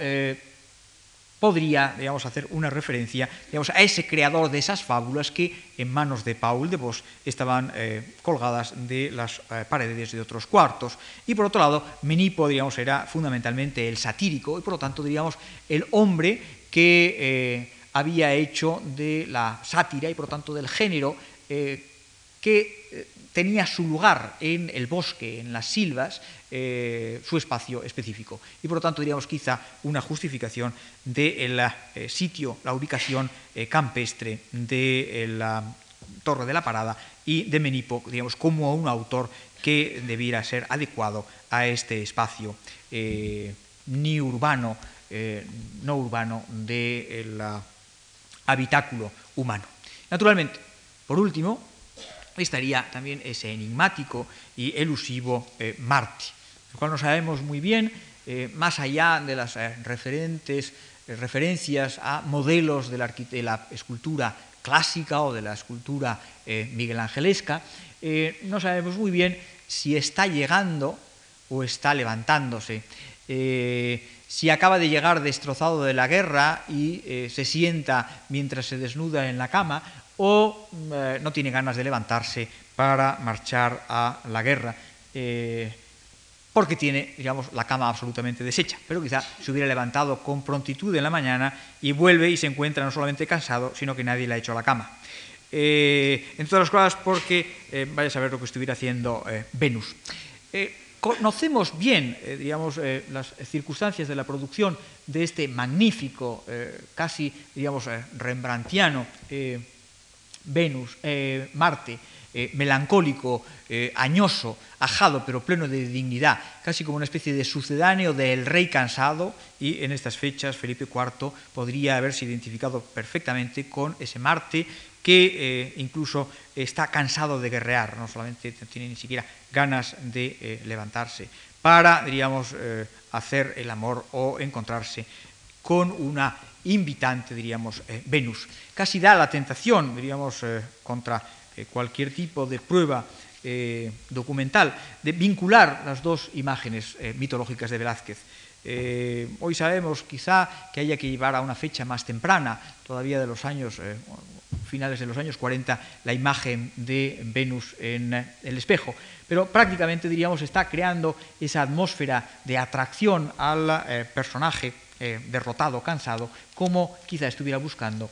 podría digamos, hacer una referencia digamos, a ese creador de esas fábulas que en manos de Paul de Vos estaban eh, colgadas de las eh, paredes de otros cuartos. Y por otro lado, Menipo era fundamentalmente el satírico y por lo tanto diríamos el hombre que eh, había hecho de la sátira y por lo tanto del género que tenía su lugar en el bosque, en las silvas, eh, su espacio específico. Y por lo tanto diríamos quizá una justificación del eh, sitio, la ubicación eh, campestre de la Torre de la Parada y de Menipo, digamos, como un autor que debiera ser adecuado a este espacio ni urbano, no urbano del habitáculo humano. Naturalmente, por último, estaría también ese enigmático y elusivo Marte el cual no sabemos muy bien, eh, más allá de las eh, referentes, eh, referencias a modelos de la, escultura clásica o de la escultura miguelangelesca, no sabemos muy bien si está llegando o está levantándose. si acaba de llegar destrozado de la guerra y se sienta mientras se desnuda en la cama o no tiene ganas de levantarse para marchar a la guerra porque tiene, digamos, la cama absolutamente deshecha. Pero quizá se hubiera levantado con prontitud en la mañana y vuelve y se encuentra no solamente cansado, sino que nadie le ha hecho la cama. Eh, entre otras cosas porque eh, vaya a saber lo que estuviera haciendo eh, Venus. conocemos bien, digamos, las circunstancias de la producción de este magnífico, casi, digamos, rembrandtiano Venus, Marte, eh, melancólico, eh, añoso, ajado, pero pleno de dignidad, casi como una especie de sucedáneo del rey cansado, y en estas fechas Felipe IV podría haberse identificado perfectamente con ese Marte que eh, incluso está cansado de guerrear, no solamente tiene ni siquiera ganas de levantarse para, diríamos, hacer el amor o encontrarse con una invitante, diríamos, Venus. Casi da la tentación, diríamos, contra cualquier tipo de prueba documental, de vincular las dos imágenes mitológicas de Velázquez. hoy sabemos quizá que haya que llevar a una fecha más temprana, todavía de los años, finales de los años 40, la imagen de Venus en el espejo pero prácticamente diríamos está creando esa atmósfera de atracción al eh, personaje eh, derrotado, cansado, como quizá estuviera buscando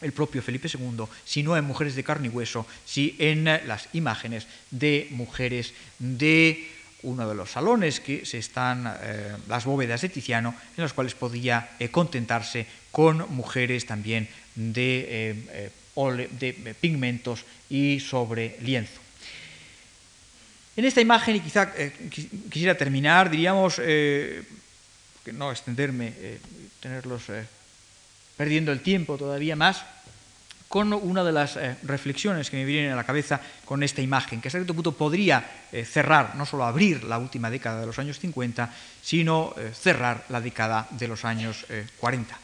el propio Felipe II, si no en Mujeres de carne y hueso, si en las imágenes de mujeres de uno de los salones que se están, eh, las bóvedas de Tiziano, en las cuales podía contentarse con mujeres también de, de pigmentos y sobre lienzo. En esta imagen, y quizá eh, quisiera terminar, diríamos, eh, que no extenderme, eh, tenerlos perdiendo el tiempo todavía más, con una de las reflexiones que me vienen a la cabeza con esta imagen, que a cierto punto podría cerrar, no solo abrir la última década de los años 50, sino cerrar la década de los años 40.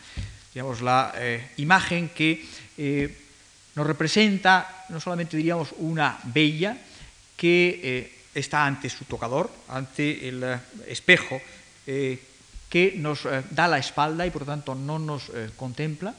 Digamos, la imagen que nos representa no solamente, diríamos, una bella, que está ante su tocador, ante el eh, espejo eh, que nos eh, da la espalda y por lo tanto no nos contempla,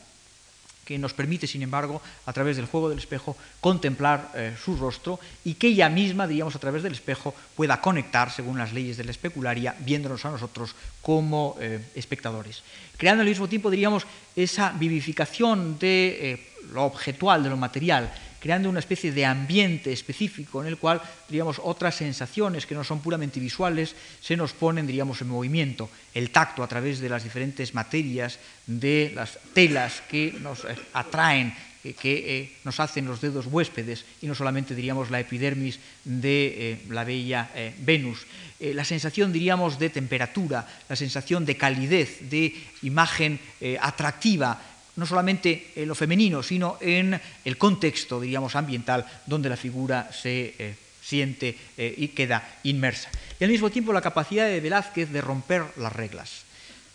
que nos permite, sin embargo, a través del juego del espejo, contemplar su rostro y que ella misma, diríamos, a través del espejo, pueda conectar, según las leyes de la especularia, viéndonos a nosotros como espectadores. Creando al mismo tiempo, diríamos, esa vivificación de lo objetual, de lo material, creando una especie de ambiente específico en el cual, diríamos, otras sensaciones que no son puramente visuales se nos ponen, diríamos, en movimiento. El tacto a través de las diferentes materias, de las telas que nos eh, atraen, que eh, nos hacen los dedos huéspedes y no solamente, diríamos, la epidermis de eh, la bella Venus. la sensación, diríamos, de temperatura, la sensación de calidez, de imagen atractiva, no solamente en lo femenino, sino en el contexto, diríamos, ambiental donde la figura se eh, siente eh, y queda inmersa. Y al mismo tiempo la capacidad de Velázquez de romper las reglas.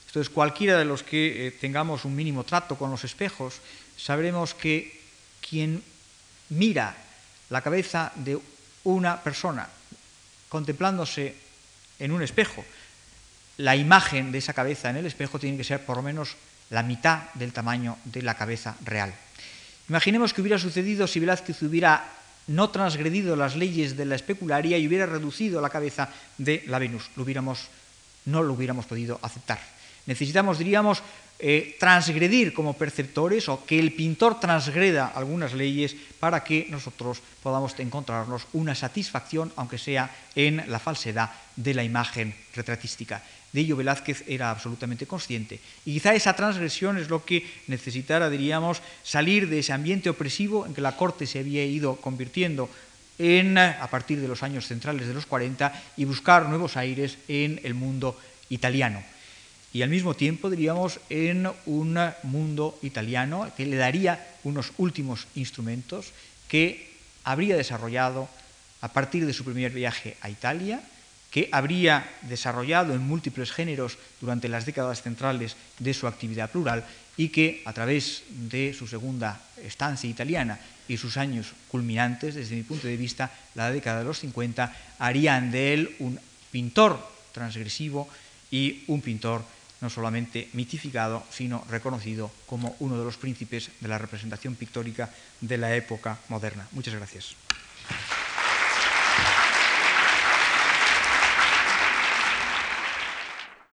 Entonces, cualquiera de los que eh, tengamos un mínimo trato con los espejos, sabremos que quien mira la cabeza de una persona contemplándose en un espejo, la imagen de esa cabeza en el espejo tiene que ser por lo menos la mitad del tamaño de la cabeza real. Imaginemos que hubiera sucedido si Velázquez hubiera no transgredido las leyes de la especularia y hubiera reducido la cabeza de la Venus. Lo hubiéramos, no lo hubiéramos podido aceptar. Necesitamos, diríamos, eh, transgredir como perceptores o que el pintor transgreda algunas leyes para que nosotros podamos encontrarnos una satisfacción, aunque sea en la falsedad de la imagen retratística. De ello Velázquez era absolutamente consciente. Y quizá esa transgresión es lo que necesitara, diríamos, salir de ese ambiente opresivo en que la corte se había ido convirtiendo en, a partir de los años centrales de los 40 y buscar nuevos aires en el mundo italiano. Y al mismo tiempo, diríamos, en un mundo italiano que le daría unos últimos instrumentos que habría desarrollado a partir de su primer viaje a Italia que habría desarrollado en múltiples géneros durante las décadas centrales de su actividad plural y que a través de su segunda estancia italiana y sus años culminantes, desde mi punto de vista, la década de los 50, harían de él un pintor transgresivo y un pintor no solamente mitificado, sino reconocido como uno de los príncipes de la representación pictórica de la época moderna. Muchas gracias.